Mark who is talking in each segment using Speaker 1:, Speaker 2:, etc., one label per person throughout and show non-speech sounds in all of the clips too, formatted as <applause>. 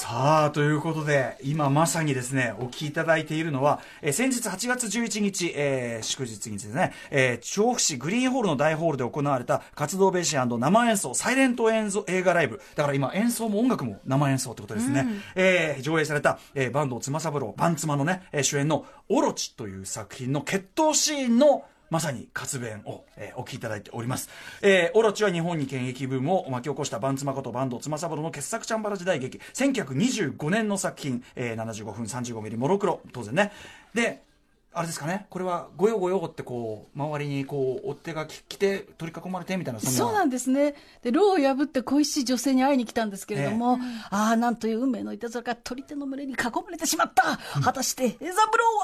Speaker 1: さあ、ということで、今まさにですね、お聞きいただいているのは、えー、先日8月11日、えー、祝日にですね、えー、調布市グリーンホールの大ホールで行われた活動ベーシ生演奏、サイレント演奏映画ライブ。だから今演奏も音楽も生演奏ってことですね。うん、えー、上映された、えー、バンド妻三郎、バンツマのね、えー、主演のオロチという作品の決闘シーンのまさに活弁を、えー、お聞きいただいております。えー、オロチは日本に権益ブームを巻き起こしたバンツマことバンド妻三郎の傑作チャンバラ時代劇、1925年の作品、えー、75分35ミリモロクロ、当然ね。で、あれですかね、これはごよごよってこう周りにこう追っ手が来て取り囲まれてみたいな
Speaker 2: そうなんですね。で牢を破って恋しい女性に会いに来たんですけれども、えー、ああなんという運命のいたずらか取り手の群れに囲まれてしまった。果たしてエザブロー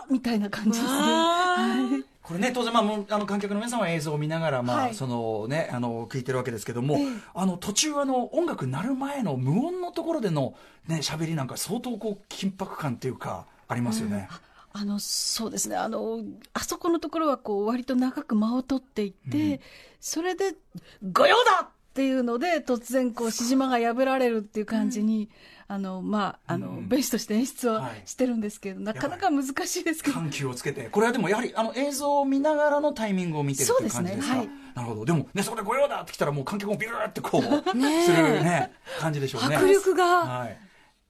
Speaker 2: は？みたいな感じですね。はい
Speaker 1: これね当然、まあ、あの観客の皆さんは映像を見ながら、まあ、はい、そのね、あの聞いてるわけですけども、えー、あの途中あの音楽鳴る前の無音のところでのね喋りなんか相当こう緊迫感っていうかありますよね。
Speaker 2: うんあのそうですねあのあそこのところはこう割と長く間を取っていて、うん、それで「御用だ!」っていうので突然こうしじまが破られるっていう感じに、うん、あのまああの、うん、ベースとして演出はしてるんですけど、はい、なかなか難しいですけど。
Speaker 1: 緩急をつけて。これはでもやはりあの映像を見ながらのタイミングを見てるっていう感じですか、ね。はい、なるほど。でもねそこで御用だって来たらもう観客もビューってこうするね感じでしょうね。
Speaker 2: 迫力が、はい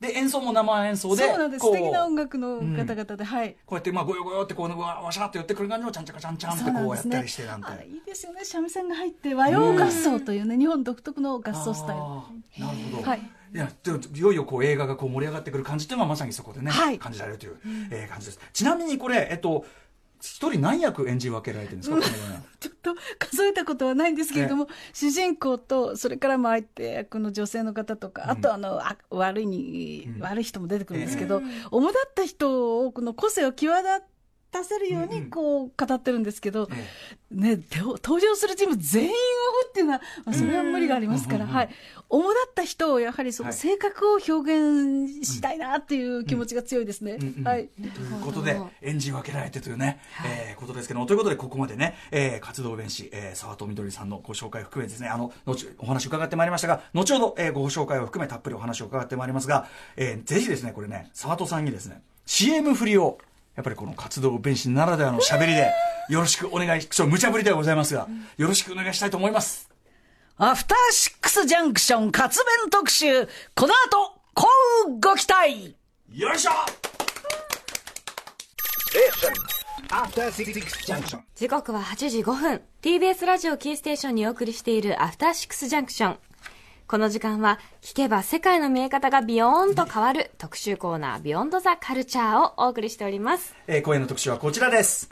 Speaker 1: で演奏も生演奏で
Speaker 2: そうなんです。素敵な音楽の方々で、うん、はい
Speaker 1: こうやってまあごよごよってこうわわしゃって寄ってくる感じのちゃんちゃかちゃんちゃんってこうやったりしてなんて、
Speaker 2: ね、いいですよね。三味線が入って和洋合奏というね、日本独特の合奏スタイル。
Speaker 1: なるほど、はい。いやいよいよこう映画がこう盛り上がってくる感じっていうのはまさにそこでね、はい、感じられるという、えー、感じです。ちなみにこれえっと一人何役演じ分けられてるんですか、
Speaker 2: ちょっと数えたことはないんですけれども、主人公と、それからも相手役の女性の方とか、あとあの、あ悪いに、悪い人も出てくるんですけど、主だった人を、この個性を際立って、出せるようにこう語ってるんですけど、ね、登場するチーム全員をっていうのは、まあ、それは無理がありますから、はい、主だった人をやはりその性格を表現したいなっていう気持ちが強いですね。はい、
Speaker 1: ということで演じ分けられてというね、はい、えー、ことですけどということでここまでね、えー、活動弁士、えー、沢戸みどりさんのご紹介を含めですねあの後お話伺ってまいりましたが後ほど、えー、ご紹介を含めたっぷりお話を伺ってまいりますが、えー、ぜひですねこれね沢戸さんにですね CM 振りをやっぱりこの活動弁士ならではの喋りで、よろしくお願いし、そう、無茶ぶりではございますが、よろしくお願いしたいと思います。
Speaker 2: アフターシックスジャンクション活弁特集、この後、こうご期待
Speaker 1: よいしょ
Speaker 3: 時刻は8時5分。TBS ラジオキーステーションにお送りしているアフターシックスジャンクション。この時間は聞けば世界の見え方がビヨーンと変わる特集コーナービヨンドザカルチャーをお送りしております。
Speaker 1: えー、今夜の特集はこちらです。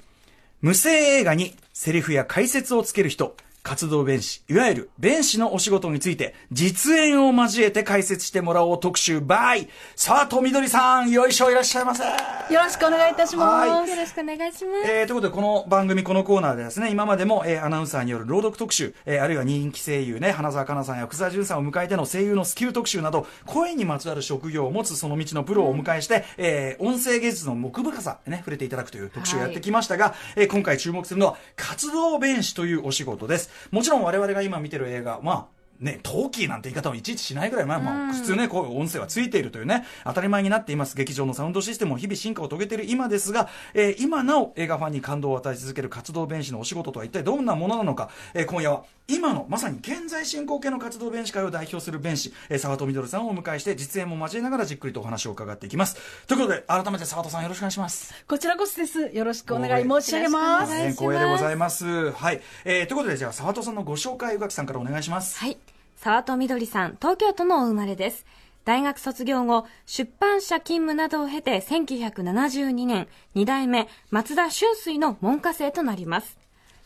Speaker 1: 無声映画にセリフや解説をつける人。活動弁士、いわゆる弁士のお仕事について、実演を交えて解説してもらおう特集、 by佐藤みどりさん、よいしょいらっしゃいませ。よ
Speaker 2: ろしくお願いいたします。
Speaker 3: はい、よろしくお願いします。
Speaker 1: えー、ということで、この番組、このコーナーでですね、今までも、えー、アナウンサーによる朗読特集、えー、あるいは人気声優ね、花澤香菜さんや福沢淳さんを迎えての声優のスキル特集など、声にまつわる職業を持つその道のプロをお迎えして、うん、えー、音声芸術の奥深さ、ね、触れていただくという特集をやってきましたが、はい、えー、今回注目するのは、活動弁士というお仕事です。もちろん我々が今見てる映画、まあ、ね、陶器なんて言い方もいちいちしないぐらい、まあまあ、普通ね、こう音声はついているというね、当たり前になっています。劇場のサウンドシステムも日々進化を遂げている今ですが、えー、今なお映画ファンに感動を与え続ける活動弁士のお仕事とは一体どんなものなのか、えー、今夜は今のまさに現在進行形の活動弁士会を代表する弁士、えー、沢戸みどるさんをお迎えして実演も交えながらじっくりとお話を伺っていきます。ということで、改めて沢戸さんよろしくお願いします。
Speaker 2: こちらこそです。よろしくお願い申し上げます。
Speaker 1: 光栄でございます。はい。えー、ということで、じゃあ沢戸さんのご紹介、宇垣さんからお願いします。
Speaker 3: はい。沢戸みどりさん、東京都のお生まれです。大学卒業後、出版社勤務などを経て1972年、2代目松田春水の門下生となります。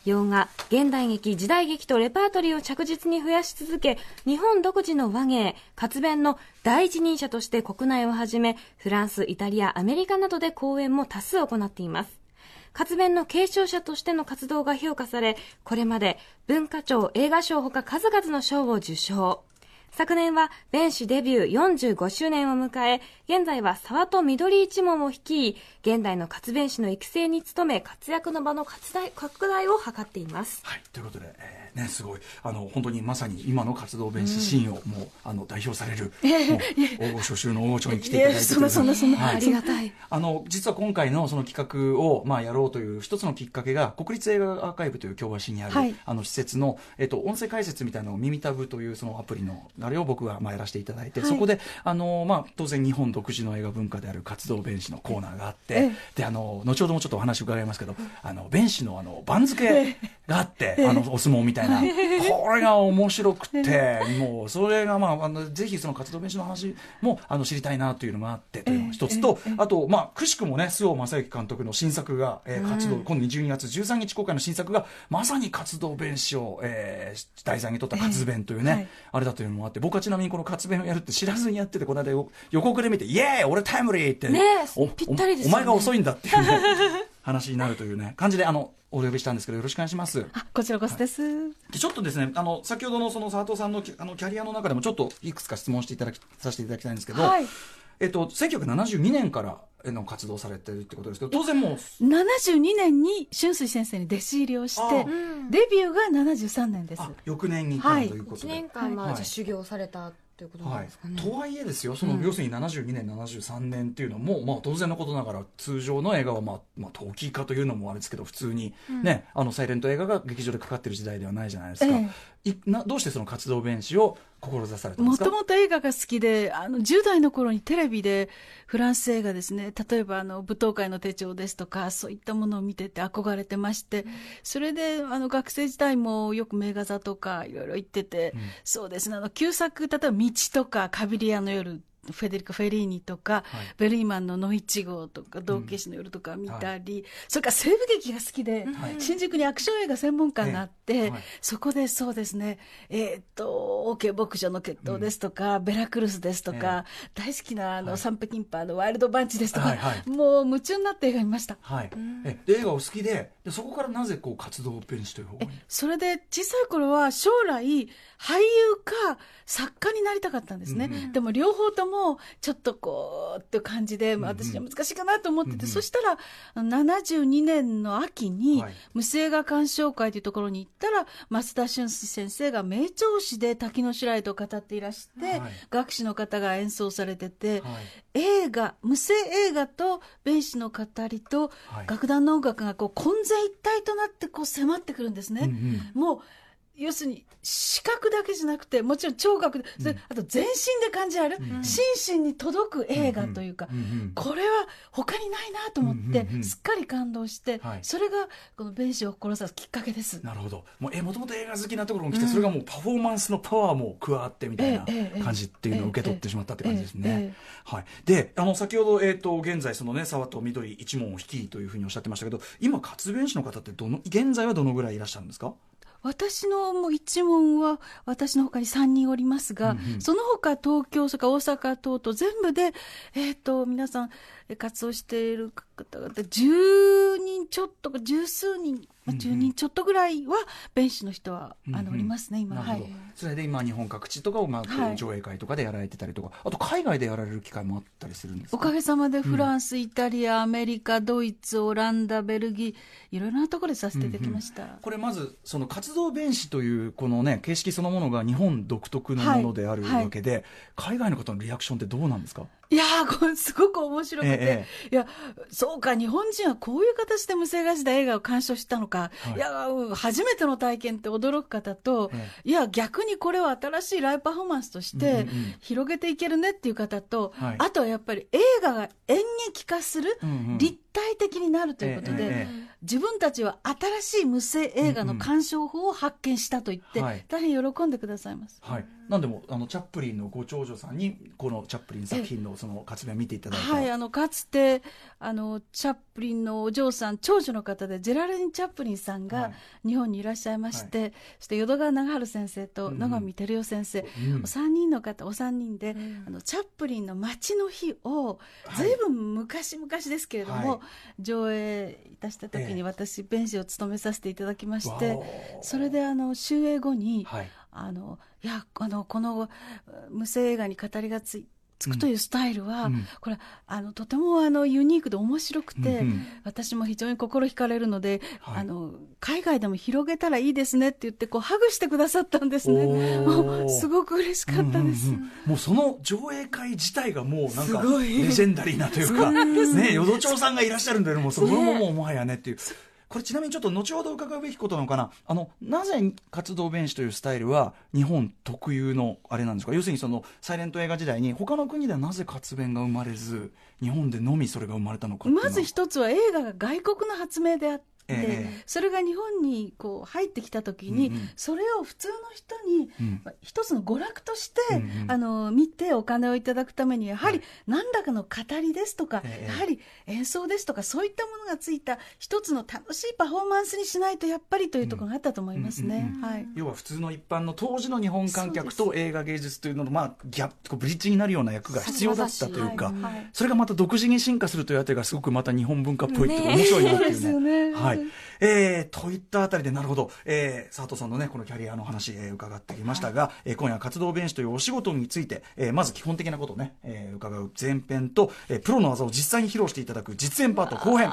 Speaker 3: 洋画、現代劇、時代劇とレパートリーを着実に増やし続け、日本独自の和芸、活弁の第一人者として国内をはじめ、フランス、イタリア、アメリカなどで講演も多数行っています。活弁の継承者としての活動が評価され、これまで文化庁映画賞ほか数々の賞を受賞。昨年は弁士デビュー45周年を迎え、現在は沢戸緑一門を率い、現代の活弁士の育成に努め、活躍の場の拡大拡大を図っています。
Speaker 1: はい、ということで、えーね、すごい、あの、本当にまさに今の活動弁士シーンを、もう、あの、代表される、<laughs> 大御所集の大御所に来ていただいて <laughs>
Speaker 2: そんなそんなそんな、
Speaker 1: はい。
Speaker 2: ありがたい。
Speaker 1: あの、実は今回のその企画を、まあ、やろうという一つのきっかけが、国立映画アーカイブという京橋にある、
Speaker 2: はい。
Speaker 1: あの、施設の、えっと、音声解説みたいなのを耳タブというそのアプリの、あれを僕が、まあ、やらせていただいて、
Speaker 2: はい
Speaker 1: そこで、あの、まあ、当然日本独自の映画文化である活動弁士のコーナーがあって、で、あの、後ほどもちょっとお話伺いますけど、あの、弁士のあの、番付があって、あの、お相撲みたいな、これが面白くて、もう、それが、まあ、あの、ぜひその活動弁士の話も、あの、知りたいなというのがあって、というの一つと、あと、まあ、くしくもね、周防正幸監督の新作が、えー活動、今度12月13日公開の新作が、まさに活動弁士を、えー題材に取った活弁というね、あれだというのもあって、僕はちなみにこの活弁をやるって知らずにやってて、この間よ予告で見て、イエーイ俺タイムリーって、
Speaker 3: ねえ
Speaker 1: お
Speaker 3: ぴったりですよね
Speaker 1: おお前が遅いんだっていうね、話になるというね、感じで、あの、お呼びしたんですけど、よろしくお願いします。
Speaker 2: あ、こちらこそです。
Speaker 1: でちょっとですね、あの、先ほどのその佐藤さんのきあのキャリアの中でもちょっといくつか質問していただき、させていただきたいんですけど、
Speaker 2: はい
Speaker 1: えっと、1972年からの活動されてるってことですけど、当然もう、
Speaker 2: 72年に春水先生に弟子入りをし
Speaker 1: あ
Speaker 2: て、デビューが73年です
Speaker 1: あ。翌年にからということ
Speaker 3: 1
Speaker 1: で。
Speaker 3: 年間、まあ、
Speaker 1: はい
Speaker 3: じゃあ修行されたということなん
Speaker 1: はい
Speaker 3: ですかね。、
Speaker 1: とはいえですよ、その、要するに72年、73年っていうのも、まあ、当然のことながら、通常の映画は、まあ、まあ、陶器化というのもあれですけど、普通に、ね、あの、サイレント映画が劇場でかかってる時代ではないじゃないですか。
Speaker 2: え
Speaker 1: いなどうしてその活動弁士を志された
Speaker 2: もともと映画が好きで、あの、10代の頃にテレビでフランス映画ですね、例えばあの、舞踏会の手帳ですとか、そういったものを見てて憧れてまして、それで、あの、学生時代もよく名画座とかいろいろ行ってて、そうですね、あの、旧作、例えば道とか、カビリアの夜、フェデリコ・フェリーニとか、
Speaker 1: はい。
Speaker 2: ベルイマンの野一号とか、道化師の夜とか見たり、それから西部劇が好きで、
Speaker 1: はい。
Speaker 2: 新宿にアクション映画専門館があって、
Speaker 1: ええ。はい。
Speaker 2: そこでそうですね、えーっと、OK 牧場の決闘ですとか、ベラクルスですとか、大好きなあの、
Speaker 1: はい。
Speaker 2: サンペキンパーのワイルドバンチですとか、
Speaker 1: はいはい。
Speaker 2: もう夢中になって映画見ました。
Speaker 1: はい、えで映画を好きででそこからなぜこう活動弁士という方に
Speaker 2: それで小さい頃は将来俳優か作家になりたかったんですね。
Speaker 1: うん
Speaker 2: でも両方ともちょっとこうって感じで、まあ私には難しいかなと思ってて、
Speaker 1: うんうん。
Speaker 2: そしたら72年の秋に
Speaker 1: はい。
Speaker 2: 無声映画鑑賞会というところに行ったら松田俊介先生が名調子で滝の白糸を語っていらして、
Speaker 1: はい。
Speaker 2: 楽師の方が演奏されてて、
Speaker 1: はい。
Speaker 2: 映画無声映画と弁士の語りと
Speaker 1: はい。
Speaker 2: 楽団の音楽がこう混然一体となってこう迫ってくるんですね。
Speaker 1: うんうん。
Speaker 2: もう要するに視覚だけじゃなくてもちろん聴覚で、それあと全身で感じられる、心身に届く映画というか、
Speaker 1: うんうん
Speaker 2: これは他にないなと思って、
Speaker 1: うんうんうん
Speaker 2: すっかり感動して、
Speaker 1: はい。
Speaker 2: それがこの弁士を志すきっかけです。
Speaker 1: なるほど。もうえもともと映画好きなところに来て、それがもうパフォーマンスのパワーも加わってみたいな感じっていうのを受け取ってしまったって感じですね。はい、であの先ほど、えー、と現在そのね沢と緑一門を率いというふうにおっしゃってましたけど今活弁士の方ってどの現在はどのぐらいいらっしゃるんですか？
Speaker 2: 私のもう一門は私の他に3人おりますが、
Speaker 1: うんうん。
Speaker 2: その他東京それから大阪等々全部で、えー、と皆さんえ活動している方々10人ちょっとか十数人、まあ、10人ちょっとぐらいは弁士の人は、あのおりますね今。
Speaker 1: なるほど、
Speaker 2: はい。
Speaker 1: それで今日本各地とかを、まあ
Speaker 2: はい。
Speaker 1: 上映会とかでやられてたりとか。あと海外でやられる機会もあったりするんですか？
Speaker 2: おかげさまでフランス、イタリアアメリカドイツオランダベルギーいろいろなところでさせていただきました、
Speaker 1: これまずその活動弁士というこのね形式そのものが日本独特のものである
Speaker 2: はい。
Speaker 1: わけで、海外の方のリアクションってどうなんですか？
Speaker 2: いやー、これすごく面白くて、
Speaker 1: え
Speaker 2: いや、そうか、日本人はこういう形で無声が時代映画を鑑賞したのか、
Speaker 1: はい。
Speaker 2: い、や、うん初めての体験って驚く方と、
Speaker 1: え
Speaker 2: いや、逆にこれを新しいライブパフォーマンスとし
Speaker 1: うん
Speaker 2: て
Speaker 1: うんうん。
Speaker 2: 広げていけるねっていう方と、
Speaker 1: はい。
Speaker 2: あとはやっぱり映画が演劇化する、
Speaker 1: うんうん。
Speaker 2: 立体的になるということで、自分たちは新しい無声映画の鑑賞法を発見したと言って、
Speaker 1: はい。
Speaker 2: 大変喜んでくださいます。
Speaker 1: はい、なんでもあのチャップリンのご長女さんにこのチャップリン作品のその活弁を見ていただいて、
Speaker 2: はい、あのかつてあのチャップリンのお嬢さん長女の方でジェラルディン・チャップリンさん
Speaker 1: は
Speaker 2: が
Speaker 1: い。
Speaker 2: 日本にいらっしゃいまして、そして淀川長春先生と
Speaker 1: うん。
Speaker 2: 野上照代先生、
Speaker 1: うん。
Speaker 2: お三人の方お三人で、あのチャップリンの街の日をずい。ぶん昔々ですけれども、
Speaker 1: はい
Speaker 2: 上映いたした時
Speaker 1: ええ。
Speaker 2: に私弁士を務めさせていただきましてそれであの終映後に、
Speaker 1: はい。
Speaker 2: ああのいやあのこの無声映画に語りがついつくというスタイルは、
Speaker 1: うん。
Speaker 2: これあのとてもあのユニークで面白くて、
Speaker 1: うんうん。
Speaker 2: 私も非常に心惹かれるので、
Speaker 1: はい。
Speaker 2: あの海外でも広げたらいいですねって言ってこうハグしてくださったんですね。もうすごく嬉しかったです、
Speaker 1: うんうんうん。もうその上映会自体がもうなんかレジェンダリーなというか、ね、淀町さんがいらっしゃるんだけども、それももうもはやねっていう。これちなみにちょっと後ほど伺うべきことなのかな。あの、なぜ活動弁士というスタイルは日本特有のあれなんですか？要するにそのサイレント映画時代に他の国ではなぜ活弁が生まれず、日本でのみそれが生まれたのか
Speaker 2: まず一つは映画が外国の発明であって、
Speaker 1: ええ。
Speaker 2: それが日本にこう入ってきた時に、それを普通の人に、一つの娯楽として、あの見てお金をいただくためにやはり何らかの語りですとか、
Speaker 1: ええ。
Speaker 2: やはり演奏ですとかそういったものがついた一つの楽しいパフォーマンスにしないとやっぱりというところがあったと思いますね。
Speaker 1: 要は普通の一般の当時の日本観客と映画芸術というのの、まあ、ギャブリッジになるような役が必要だったというか、
Speaker 2: はいはい
Speaker 1: それがまた独自に進化するというあたりがすごくまた日本文化っぽいっていうか面白いなっていうね。
Speaker 2: そうですよね
Speaker 1: はい。えー、といったあたりで、なるほど、えー、佐藤さんのね、このキャリアの話、えー伺ってきましたが、えー今夜は活動弁士というお仕事について、えーまず基本的なことをね、えー伺う前編と、えープロの技を実際に披露していただく実演パート後編。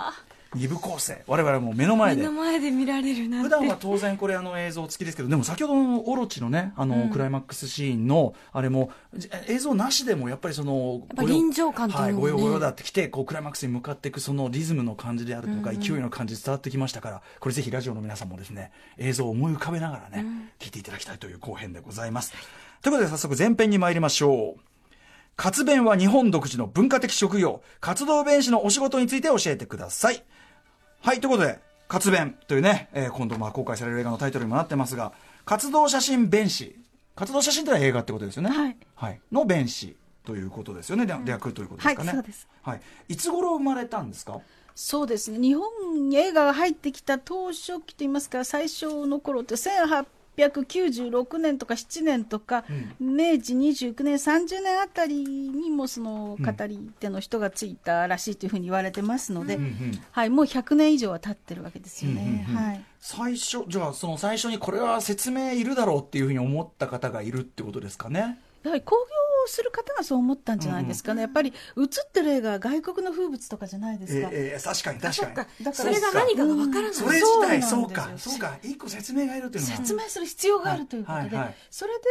Speaker 1: 二部構成。我々も目の前で
Speaker 3: 目の。前で見られるなんて
Speaker 1: 普段は当然これあの映像付きですけど、でも先ほどのオロチのね、あの、クライマックスシーンの、あれも、じ映像なしでもやっぱりその、
Speaker 3: やっぱ臨場感というのがね
Speaker 1: はい、ごよごよだってきて、こうクライマックスに向かっていくそのリズムの感じであるとか、勢いの感じ伝わってきましたから、これぜひラジオの皆さんもですね、映像を思い浮かべながらね、聞いていただきたいという後編でございます。ということで早速前編に参りましょう。活弁は日本独自の文化的職業、活動弁士のお仕事について教えてください。はい、ということで、活弁というね、えー今度まあ公開される映画のタイトルにもなってますが、活動写真弁士。活動写真というのは映画ってことですよね？
Speaker 2: はい。
Speaker 1: はい。の弁士ということですよね。で略ということですかね。
Speaker 2: はいそうです。
Speaker 1: はい。いつ頃生まれたんですか？
Speaker 2: そうですね日本に映画が入ってきた当初期といいますか最初の頃って1896年とか7年とか、明治29年30年あたりにもその語り手の人がついたらしいというふうに言われてますので、
Speaker 1: うんうん
Speaker 2: はい、もう100年以上は経ってるわけですよね。
Speaker 1: うんうんうん
Speaker 2: はい
Speaker 1: 最初、じゃあその最初にこれは説明いるだろうっていうふうに思った方がいるってことですかね。
Speaker 2: やはり興行をする方がそう思ったんじゃないですかね、やっぱり映ってる映画は外国の風物とかじゃないですか。
Speaker 1: えーえー確かに確かに。
Speaker 2: だから
Speaker 3: それが何かがわからない。
Speaker 1: それ自体、
Speaker 2: そ
Speaker 1: そううか、そうか、一個説明がいるっていうのは。
Speaker 2: 説明する必要があるということで、それで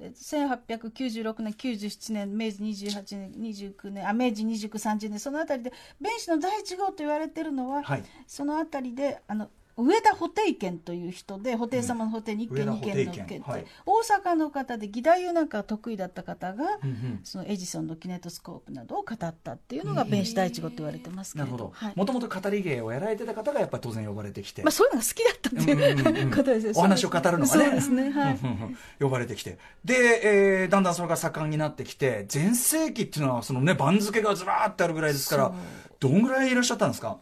Speaker 2: え1896年、97年、明治28年、29年、あ明治29、30年、そのあたりで、弁士の第一号と言われてるのは、
Speaker 1: はい。
Speaker 2: そのあたりで、あの上田布袋家という人で、布袋様の布袋に一軒、二軒の軒って、
Speaker 1: 家はい。
Speaker 2: 大阪の方で、義太夫なんかが得意だった方が、
Speaker 1: うんうん。
Speaker 2: そのエジソンのキネトスコープなどを語ったっていうのが、弁士第一号と言われてますけれど。
Speaker 1: ど。
Speaker 2: はい。
Speaker 1: もともと語り芸をやられてた方がやっぱり当然呼ばれてきて。
Speaker 2: まあ、そういうのが好きだったっていう、
Speaker 1: うんうんうん。
Speaker 2: ことですよ
Speaker 1: お話を語るのがね。
Speaker 2: そうですね、はい。
Speaker 1: うんうんうん。呼ばれてきて。で、えーだんだんそれが盛んになってきて、全盛期っていうのは、そのね、番付がずらーってあるぐらいですから、どんぐらいいらっしゃったんですか？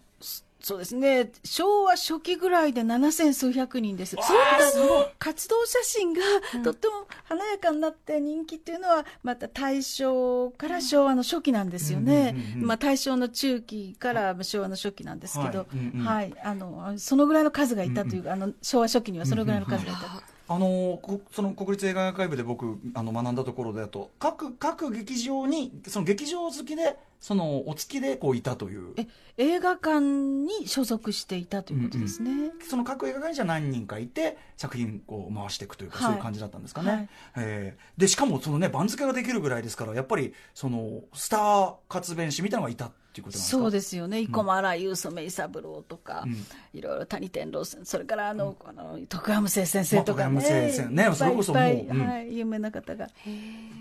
Speaker 2: そうですね。昭和初期ぐらいで7000数百人です、そういった活動写真がとっても華やかになって人気っていうのは、また大正から昭和の初期なんですよね。まあ、大正の中期から昭和の初期なんですけど、
Speaker 1: はい。
Speaker 2: あのそのぐらいの数がいたという、あの昭和初期にはそのぐらいの数がいた。
Speaker 1: あのこその国立映画学会部で僕あの学んだところだと各各劇場にその劇場好きでそのお付きでこういたという。
Speaker 2: え映画館に所属していたということですね。
Speaker 1: その各映画館にじゃ何人かいて作品を回していくというか、
Speaker 2: はい。
Speaker 1: そういう感じだったんですかね、
Speaker 2: はい。
Speaker 1: えー。でしかもそのね番付ができるぐらいですからやっぱりそのスター活弁士みたいなのがいたっていうことなんですか？
Speaker 2: そうですよね、生駒荒井雄メイ三郎とか、
Speaker 1: うん。
Speaker 2: いろいろ谷天郎先それからあの、あの徳山生先生とかね、
Speaker 1: まあ先生ね。それこそもう
Speaker 2: はい、有名な方が。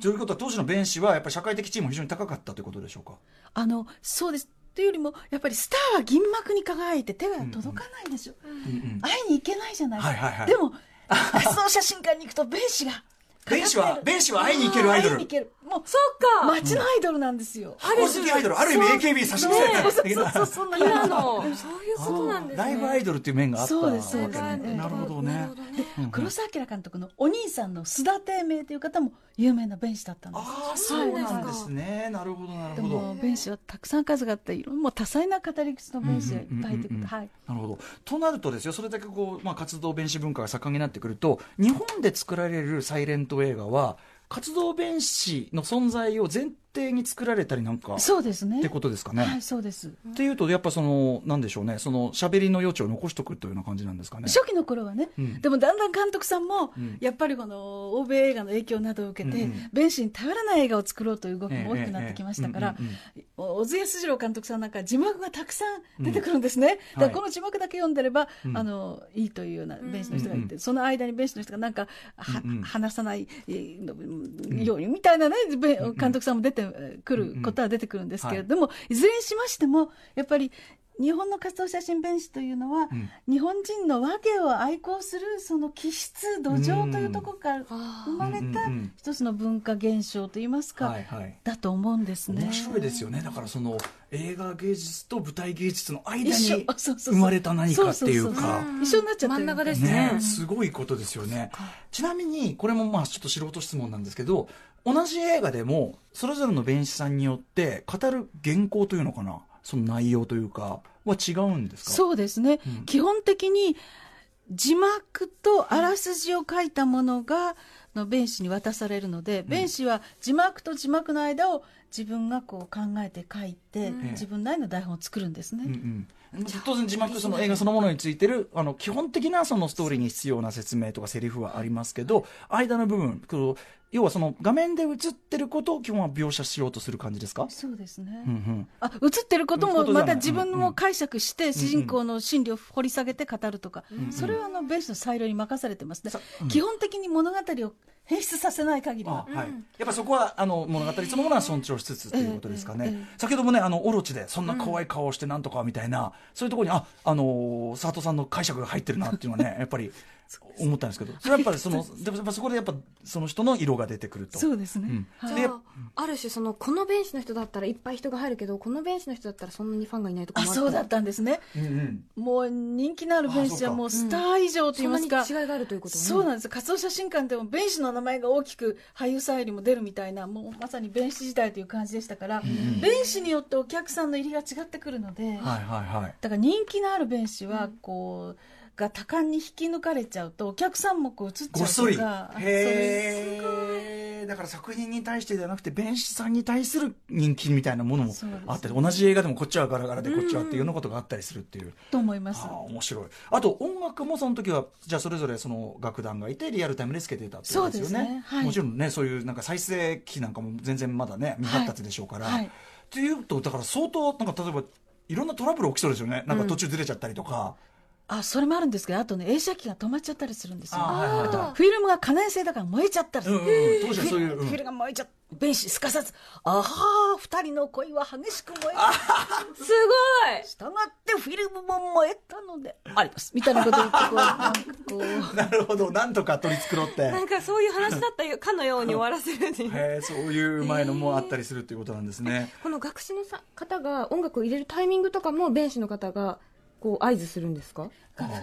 Speaker 1: ということは当時の弁士はやっぱり社会的地位も非常に高かったということでしょうか？
Speaker 2: あのそうです。というよりも、やっぱりスターは銀幕に輝いて手が届かないんですよ、
Speaker 1: うんうん。
Speaker 2: 会いに行けないじゃないですか、
Speaker 1: はいはいはい。
Speaker 2: でも、<laughs> 活動写真館に行くと、弁士が。
Speaker 1: 弁士は弁士は会いに行けるアイドル。
Speaker 2: 会いに行ける。もう
Speaker 3: そうか。
Speaker 2: 街のアイドルなんですよ。
Speaker 1: 公式アイドル。ある意味 AKB 差し寄せた。
Speaker 2: そう。そう。そう。そんな感じ
Speaker 3: 今の、そういうことなんですね。
Speaker 1: ライブアイドルっていう面があった
Speaker 2: そうですそう
Speaker 1: わけ
Speaker 2: です。
Speaker 1: ねなるほどね。
Speaker 2: で黒澤明監督のお兄さんの須田貞明という方も有名な弁士だったんです。
Speaker 1: ああそうなんですね。なるほどなる
Speaker 2: で
Speaker 1: ほど。
Speaker 2: も弁士はたくさん数があっていろんもう多彩な語り口の弁士がいっぱいいてくるはい。
Speaker 1: なるほど。となるとですよそれだけこう、まあ、活動弁士文化が盛んになってくると日本で作られるサイレント映画は活動弁士の存在を前提に作られたりなんか
Speaker 2: そうですね。
Speaker 1: ってことですかね。
Speaker 2: はいそうです。
Speaker 1: っていうとやっぱそのなんでしょうね。その喋りの余地を残しとくというような感じなんですかね。
Speaker 2: 初期の頃はね、
Speaker 1: うん。
Speaker 2: でもだんだん監督さんも、
Speaker 1: うん。
Speaker 2: やっぱりこの欧米映画の影響などを受けて、
Speaker 1: うんうん。
Speaker 2: 弁士に頼らない映画を作ろうという動きも大きくなってきましたから小津安二郎監督さんなんか字幕がたくさん出てくるんですね、だからこの字幕だけ読んでれば、
Speaker 1: うん。
Speaker 2: あのいいというような弁士の人がいて、
Speaker 1: うんうん
Speaker 2: その間に弁士の人がなんかは、
Speaker 1: うんうん。
Speaker 2: 話さないえーようにみたいなね、監督さんも出てくることは出てくるんですけれども、いずれにしましてもやっぱり日本の活動写真弁士というのは、
Speaker 1: うん。
Speaker 2: 日本人の和芸を愛好するその気質土壌というところから生まれ
Speaker 1: うん
Speaker 2: た一つの文化現象といいますか、
Speaker 1: はいはい。
Speaker 2: だと思うんですね。
Speaker 1: 面白いですよね。だからその映画芸術と舞台芸術の間に生まれた何かっていうか。
Speaker 2: 一緒になっちゃってる。
Speaker 3: 真ん中です
Speaker 1: ね。
Speaker 3: ね。
Speaker 1: すごいことですよね。ちなみにこれもまあちょっと素人質問なんですけど同じ映画でもそれぞれの弁士さんによって語る原稿というのかな？その内容というかは違うんですか？
Speaker 2: そうですね、
Speaker 1: うん。
Speaker 2: 基本的に字幕とあらすじを書いたものが、の弁士に渡されるので、弁士は字幕と字幕の間を自分がこう考えて書いて、
Speaker 3: うん。
Speaker 2: 自分なりの台本を作るんですね。
Speaker 1: うんうん当然字幕その映画そのものについてるあの基本的なそのストーリーに必要な説明とかセリフはありますけど間の部分要はその画面で映ってることを基本は描写しようとする感じですか、
Speaker 2: そうですね、
Speaker 1: うんうん、
Speaker 2: あ映ってることもまた自分も解釈して主人公の心理を掘り下げて語るとか、
Speaker 1: ん
Speaker 2: それはあの弁士の裁量に任されてます。ね、
Speaker 1: さうん。
Speaker 2: 基本的に物語を変質させない限り
Speaker 1: あ
Speaker 2: は。
Speaker 1: はい、やっぱそこはあの物語そのものは尊重しつつということですかね、先ほどもねあのオロチでそんな怖い顔をしてなんとかみたいな、そういうところにああの佐藤さんの解釈が入ってるなっていうのはねやっぱり思ったんですけどそれはやっぱりそのでもやっぱそこでやっぱその人の色が出てくると。
Speaker 2: そうですね、
Speaker 1: うん。
Speaker 2: はい
Speaker 1: で
Speaker 3: じゃあある種そのこの弁士の人だったらいっぱい人が入るけどこの弁士の人だったらそんなにファンがいないとかもあ
Speaker 2: そうだったんですね。
Speaker 1: うんうん。
Speaker 2: もう人気のある弁士は
Speaker 1: あそうか
Speaker 2: もうスター以上と言いますか、
Speaker 3: そんなに違いがあるということね。
Speaker 2: そうなんです。活動写真館でも弁士の名前が大きく俳優さんよりも出るみたいなもうまさに弁士時代という感じでしたから、弁士によってお客さんの入りが違ってくるので、
Speaker 1: はいはいはい。
Speaker 2: だから人気のある弁士はこう、が多感に引き抜かれちゃうとお客さんもこう映っちゃう
Speaker 1: ごっそり。
Speaker 2: とか
Speaker 1: へえだから作品に対してではなくて弁士さんに対する人気みたいなものもあって同じ映画でもこっちはガラガラでこっちはっていうようなことがあったりするっていう。
Speaker 2: と思います。
Speaker 1: ああ面白い。あと音楽もその時はじゃあそれぞれその楽団がいてリアルタイムでつけていたっていうことですよね。
Speaker 2: ね。はい。
Speaker 1: もちろんねそういうなんか再生機なんかも全然まだね未発達でしょうから、
Speaker 2: はいはい。
Speaker 1: っていうとだから相当なんか例えばいろんなトラブル起きそうですよね。なんか途中ずれちゃったりとか、
Speaker 2: あそれもあるんですけどあとね映写機が止まっちゃったりするんですよ。
Speaker 1: あ
Speaker 2: とフィルムが可燃性だから燃えちゃったり。する、
Speaker 1: うんうん。当時はそういう、うん。
Speaker 2: フィルが燃えちゃって弁士すかさず「あはー二人の恋は激しく燃えた。
Speaker 3: す
Speaker 2: したがってフィルムも燃えたのであります」みたいなこと言ってこうなんかこう。<laughs>
Speaker 1: なるほど。なんとか取り繕って。
Speaker 3: ごいなんかそういう話だったかのように終わらせるっていう。
Speaker 1: へえそういう前のもあったりするっていうことなんですね。
Speaker 3: この学士のさ方が音楽を入れるタイミングとかも弁士の方がこう合図するんですか？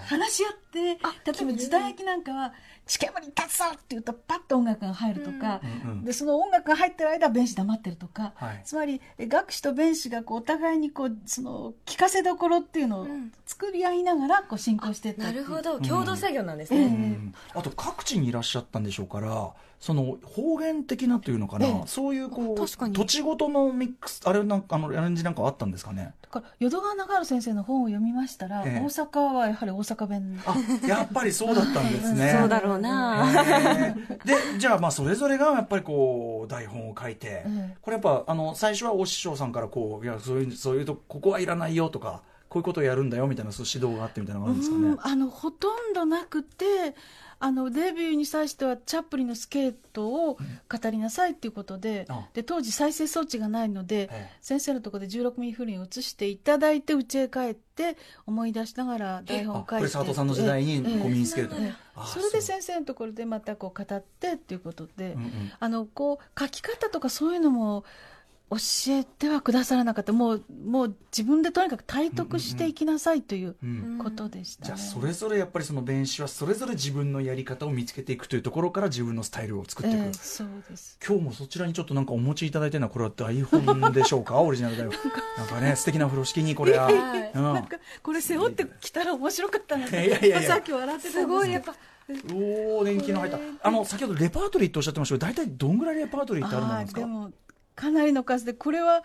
Speaker 2: 話し合って例えば時代劇なんかは「チケモに立つぞ!」って言うとパッと音楽が入るとか、
Speaker 1: うんうん
Speaker 2: でその音楽が入ってる間は弁士黙ってるとか、
Speaker 1: はい。
Speaker 2: つまりえ学士と弁士がこうお互いにこうその聞かせどころっていうのを
Speaker 3: ん。
Speaker 2: 作り合いながらこう進行していった
Speaker 3: な
Speaker 2: っていう。
Speaker 3: るほど。共同作業なんです
Speaker 2: ええ
Speaker 3: ね、
Speaker 1: うん。あと各地にいらっしゃったんでしょうからその方言的なというのかな、
Speaker 2: ええ。
Speaker 1: そういうこう
Speaker 3: 確かに。
Speaker 1: 土地ごとのミックスあれなんかあのアレンジなんかあったんですかね？
Speaker 2: だから淀川長治先生の本を読みましたら、
Speaker 1: ええ。
Speaker 2: 大阪はやはり大阪弁。
Speaker 1: あやっぱりそうだったんですね。<laughs>
Speaker 3: そうだろうな、
Speaker 1: へえ。でじゃあまあそれぞれがやっぱりこう台本を書いて、
Speaker 2: ええ。
Speaker 1: これやっぱあの最初はお師匠さんからこういやそういうそういうとここはいらないよとかこういうことをやるんだよみたいなそういう指導があってみたいなのがあるんですかね？
Speaker 2: うんあのほとんどなくてあのデビューに際してはチャップリンのスケートを語りなさいっていうことで,、
Speaker 1: あ
Speaker 2: で当時再生装置がないので、
Speaker 1: ええ。
Speaker 2: 先生のところで16ミリフィルムを映していただいて家へ帰って思い出しながら台本を書いて。
Speaker 1: あこれ佐藤さんの時代に身につけると、
Speaker 2: それで先生のところでまたこう語ってっていうことで、
Speaker 1: うんうん。
Speaker 2: あのこう書き方とかそういうのも教えてはくださらなかった。もうもう自分でとにかく体得していきなさいということでした、ね。
Speaker 1: じゃあそれぞれやっぱりその弁士はそれぞれ自分のやり方を見つけていくというところから自分のスタイルを作っていく、
Speaker 2: ええそうです。
Speaker 1: 今日もそちらにちょっとなんかお持ちいただいてるのはこれは台本でしょうか？オリジナルだよなんかね <laughs> 素敵な風呂敷にこれは、
Speaker 3: はい。
Speaker 1: うん。
Speaker 2: なんかこれ背負ってきたら面白かったなって。<laughs>
Speaker 1: いやいやいや
Speaker 2: さっき笑ってたんです
Speaker 3: すごいやっぱ
Speaker 1: おお年季の入った。あの先ほどレパートリーっておっしゃってましたけど大体どんぐらいレパートリーってあるものですか？
Speaker 2: でもかなりの数でこれは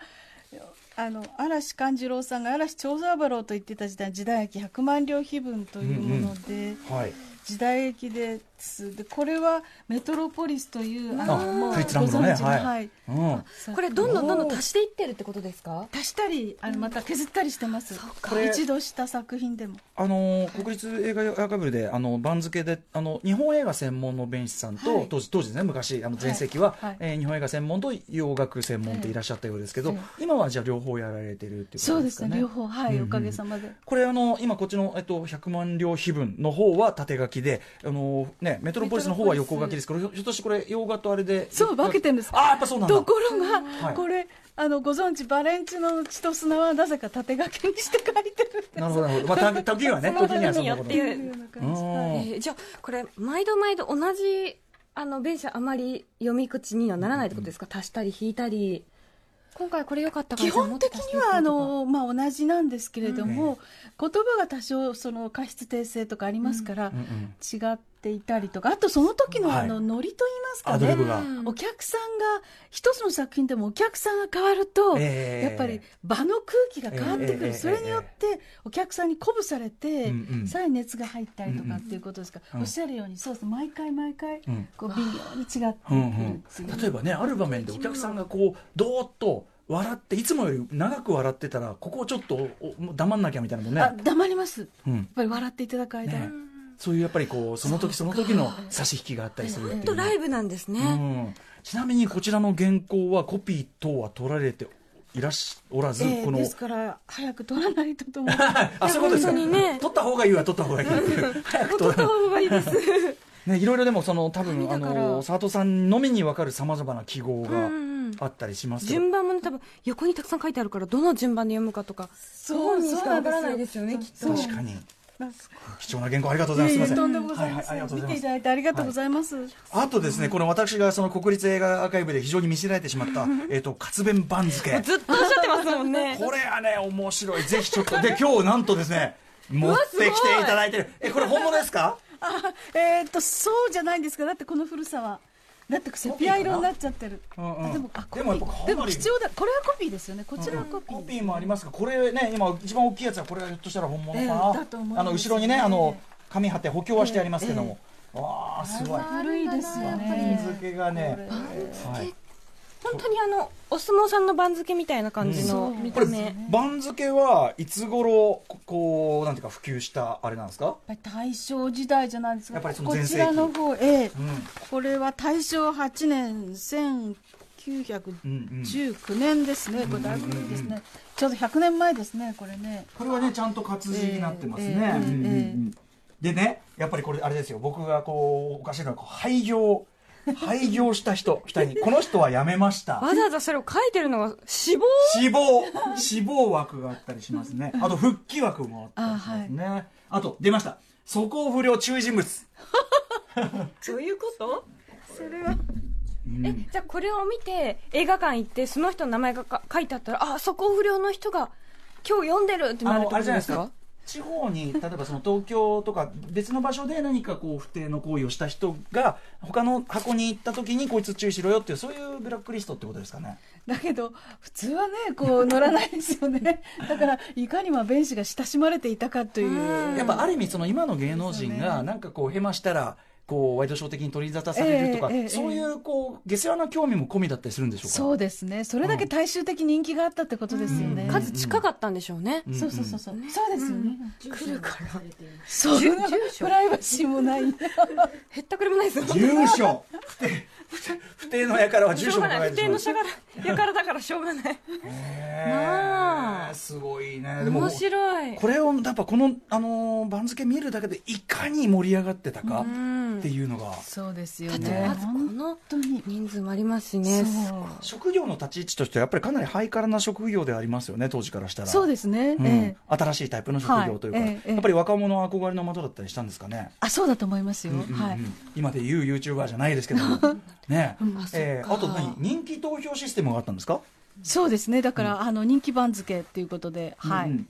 Speaker 2: あの嵐勘次郎さんが嵐長三郎と言ってた時代時代劇100万両碑文というもので、
Speaker 1: はい。
Speaker 2: 時代劇です。でこれはメトロポリスというあの
Speaker 1: あ
Speaker 2: もうご存知の
Speaker 1: はい。
Speaker 3: これどんどんどんどん足していってるってことですか？
Speaker 2: 足したりあのまた削ったりしてます、
Speaker 1: これ
Speaker 2: 一度した作品でも。
Speaker 1: あの国立映画アーカイブであの番付であの日本映画専門の弁士さんと、
Speaker 2: はい。
Speaker 1: 当時当時ですね昔あの前世紀は、
Speaker 2: はい。
Speaker 1: えー日本映画専門と洋楽専門っていらっしゃったようですけど、
Speaker 2: え
Speaker 1: 今はじゃあ両方やられてるっていう
Speaker 2: そうで
Speaker 1: ことですかね？
Speaker 2: すね両方。はい、おかげさまで。
Speaker 1: これあの今こっちの、えっと、100万両碑文の方は縦書きであの、ね、メトロポリスの方は横書きですけどひょっとしてこれ洋画とあれで
Speaker 2: そう分けてるんです
Speaker 1: ああやっぱそうなんだ。
Speaker 2: ところが、
Speaker 1: はい。
Speaker 2: これあのご存知バレンチの血と砂はなぜか縦書きにして書いてるんです。
Speaker 1: なるほどなるほど、まあ、た時はね <laughs> 時にはそんなこと
Speaker 3: って
Speaker 2: いう
Speaker 3: えーじゃあこれ毎度毎度同じあの弁者あまり読み口にはならないってことですか、足したり引いたり。今回これ良かった
Speaker 2: 基本的にはあの、まあ、同じなんですけれども、言葉が多少その過失訂正とかありますから、
Speaker 1: うん。うん
Speaker 2: 違っていたりとかあとその時の
Speaker 1: はい。
Speaker 2: あのノリと言いますかね、
Speaker 1: アドリブが、
Speaker 3: うん
Speaker 2: お客さんが一つの作品でもお客さんが変わると、
Speaker 1: ええ。
Speaker 2: やっぱり場の空気が変わってくる、
Speaker 1: ええ
Speaker 2: それによってお客さんに鼓舞されて、
Speaker 1: うんうん。
Speaker 2: さらに熱が入ったりとかっていうことですか。ら、
Speaker 1: うん。
Speaker 2: おっしゃるようにそうです毎回毎回
Speaker 1: うん。
Speaker 2: こう微妙に違ってくる
Speaker 1: う。んうん。
Speaker 2: っていう、
Speaker 1: 例えばねある場面でお客さんがこうどーっと笑っていつもより長く笑ってたらここをちょっと黙んなきゃみたいなもんね。
Speaker 2: あ黙ります。や
Speaker 1: うん。
Speaker 2: っぱり笑っていただく間。は、
Speaker 1: ねそういうやっぱりこうその時その時の差し引きがあったりするっていう。ね
Speaker 3: とライブなんですね、
Speaker 1: うん、ちなみにこちらの原稿はコピー等は取られていらっしおらず、この
Speaker 2: ええですから早く取らないとと思って <laughs>
Speaker 1: あそういうことですか、
Speaker 3: ね。
Speaker 1: 取った方がいいは取った方がいい <laughs> 早く取らない。
Speaker 3: 方がいいです。<laughs>
Speaker 1: ね、いろいろでもその多分あの佐藤さんのみに分かるさまざまな記号が
Speaker 3: うんうん
Speaker 1: あったりします。けど、
Speaker 3: 順番もね多分横にたくさん書いてあるからどの順番で読むかとか
Speaker 2: そう
Speaker 3: しかわからないですよねきっと。
Speaker 1: 確かに貴重な原稿ありがとうございます。すみません。
Speaker 2: とんでもございません、
Speaker 1: はいはいありがとうございます
Speaker 2: 見ていただいてありがとうございます、
Speaker 1: あとですね、この私がその国立映画アーカイブで非常に見せられてしまった、えっと、活弁番付。
Speaker 3: ずっとおっしゃってますもんね
Speaker 1: これはね、面白い。ぜひちょっと、で、今日なんとですね、持ってきていただいてる。え、これ本物ですか？
Speaker 2: あえーっとそうじゃないんですかだってこの古さはだってセピア色になっちゃってる。
Speaker 1: うんうん。
Speaker 2: あでもあ
Speaker 1: でも
Speaker 2: でも貴重だ。これはコピーですよね。こちらはコピー、
Speaker 1: コピーもありますが、これね、今一番大きいやつは、これはひょっとしたら本物か
Speaker 2: ええ
Speaker 1: な。あの、後ろにね、
Speaker 2: ええ
Speaker 1: あの、紙貼って補強はしてありますけども。わあ、すごい。
Speaker 2: 古いですよ
Speaker 1: 番
Speaker 2: ね
Speaker 1: 付がね、はい。
Speaker 3: 本当にあのお相撲さんの番付みたいな感じの
Speaker 2: うん。
Speaker 3: 見
Speaker 1: これ
Speaker 3: た目、
Speaker 1: 番付はいつ頃ここうなんていうか普及したあれなんですか、
Speaker 2: やっぱり大正時代じゃないですか。
Speaker 1: やっぱりその
Speaker 2: こ
Speaker 1: 前世紀
Speaker 2: ちらの方ええ。
Speaker 1: うん。
Speaker 2: これは大正8年1919年ですね、これだいぶ古いですね、ちょうど100年前ですねこれね。
Speaker 1: これはねちゃんと活字になってますね、でねやっぱりこれあれですよ。僕がこうおかしいのはこう廃業廃業した人人。にこの人は辞めました。
Speaker 3: わざわざそれを書いてるのが死亡？
Speaker 1: 死亡。死亡枠があったりしますね。あと復帰枠もあったりしますね。あ,、と出ました。素行不良注意人物。<laughs>
Speaker 3: どういうこと？
Speaker 2: それは。
Speaker 1: うん。
Speaker 3: えじゃあこれを見て映画館行ってその人の名前がか書いてあったらあ素行不良の人が今日読んでるってなるってことで
Speaker 1: すか地方に例えばその東京とか別の場所で何かこう不定の行為をした人が他の箱に行った時にこいつ注意しろよっていうそういうブラックリストってことですかね。
Speaker 2: だけど普通はねこう乗らないですよね。<laughs> だからいかにも弁士が親しまれていたかという。
Speaker 1: やっぱある意味その今の芸能人がなんかこうヘマしたらこうワイドショー的に取り沙汰されるとか、
Speaker 2: ええええ
Speaker 1: そういうこう下世話な興味も込みだったりするんでしょうか？
Speaker 2: そうですね。それだけ大衆的人気があったってことですよね、
Speaker 1: うん
Speaker 3: 数近かったんでしょうね、
Speaker 1: うん
Speaker 2: そうそうそうそう、そうですよね、
Speaker 3: 来るから。
Speaker 2: そう。
Speaker 3: 住所。
Speaker 2: プライバシーもない。
Speaker 3: へったくれもないですよ
Speaker 1: 住所。不定不定不定の輩は住所も書い
Speaker 3: しょう。がない不定のやからだからしょうがない
Speaker 1: へ
Speaker 3: なあ
Speaker 1: えすごいね
Speaker 3: 面白い
Speaker 1: これをやっぱこの、あのー番付見るだけでいかに盛り上がってたか、
Speaker 3: うん
Speaker 1: っていうのが、
Speaker 2: そうですよ
Speaker 3: だって
Speaker 2: ね
Speaker 3: まずこの
Speaker 2: 本当に
Speaker 3: 人数もありますしね。
Speaker 1: 職業の立ち位置としてはやっぱりかなりハイカラな職業でありますよね当時からしたら。
Speaker 2: そうですね、
Speaker 1: うん。
Speaker 2: ええ。
Speaker 1: 新しいタイプの職業というか、
Speaker 2: はい。ええ。ええ
Speaker 1: やっぱり若者憧れの的だったりしたんですかね、
Speaker 2: あそうだと思いますよ、
Speaker 1: うんうんうん。
Speaker 2: はい。
Speaker 1: 今で言う YouTuber じゃないですけども。<laughs> ね。
Speaker 3: あ
Speaker 1: えーあと何？人気投票システムがあったんですか、
Speaker 2: そうですね。だから、あの人気番付っていうことで、はい、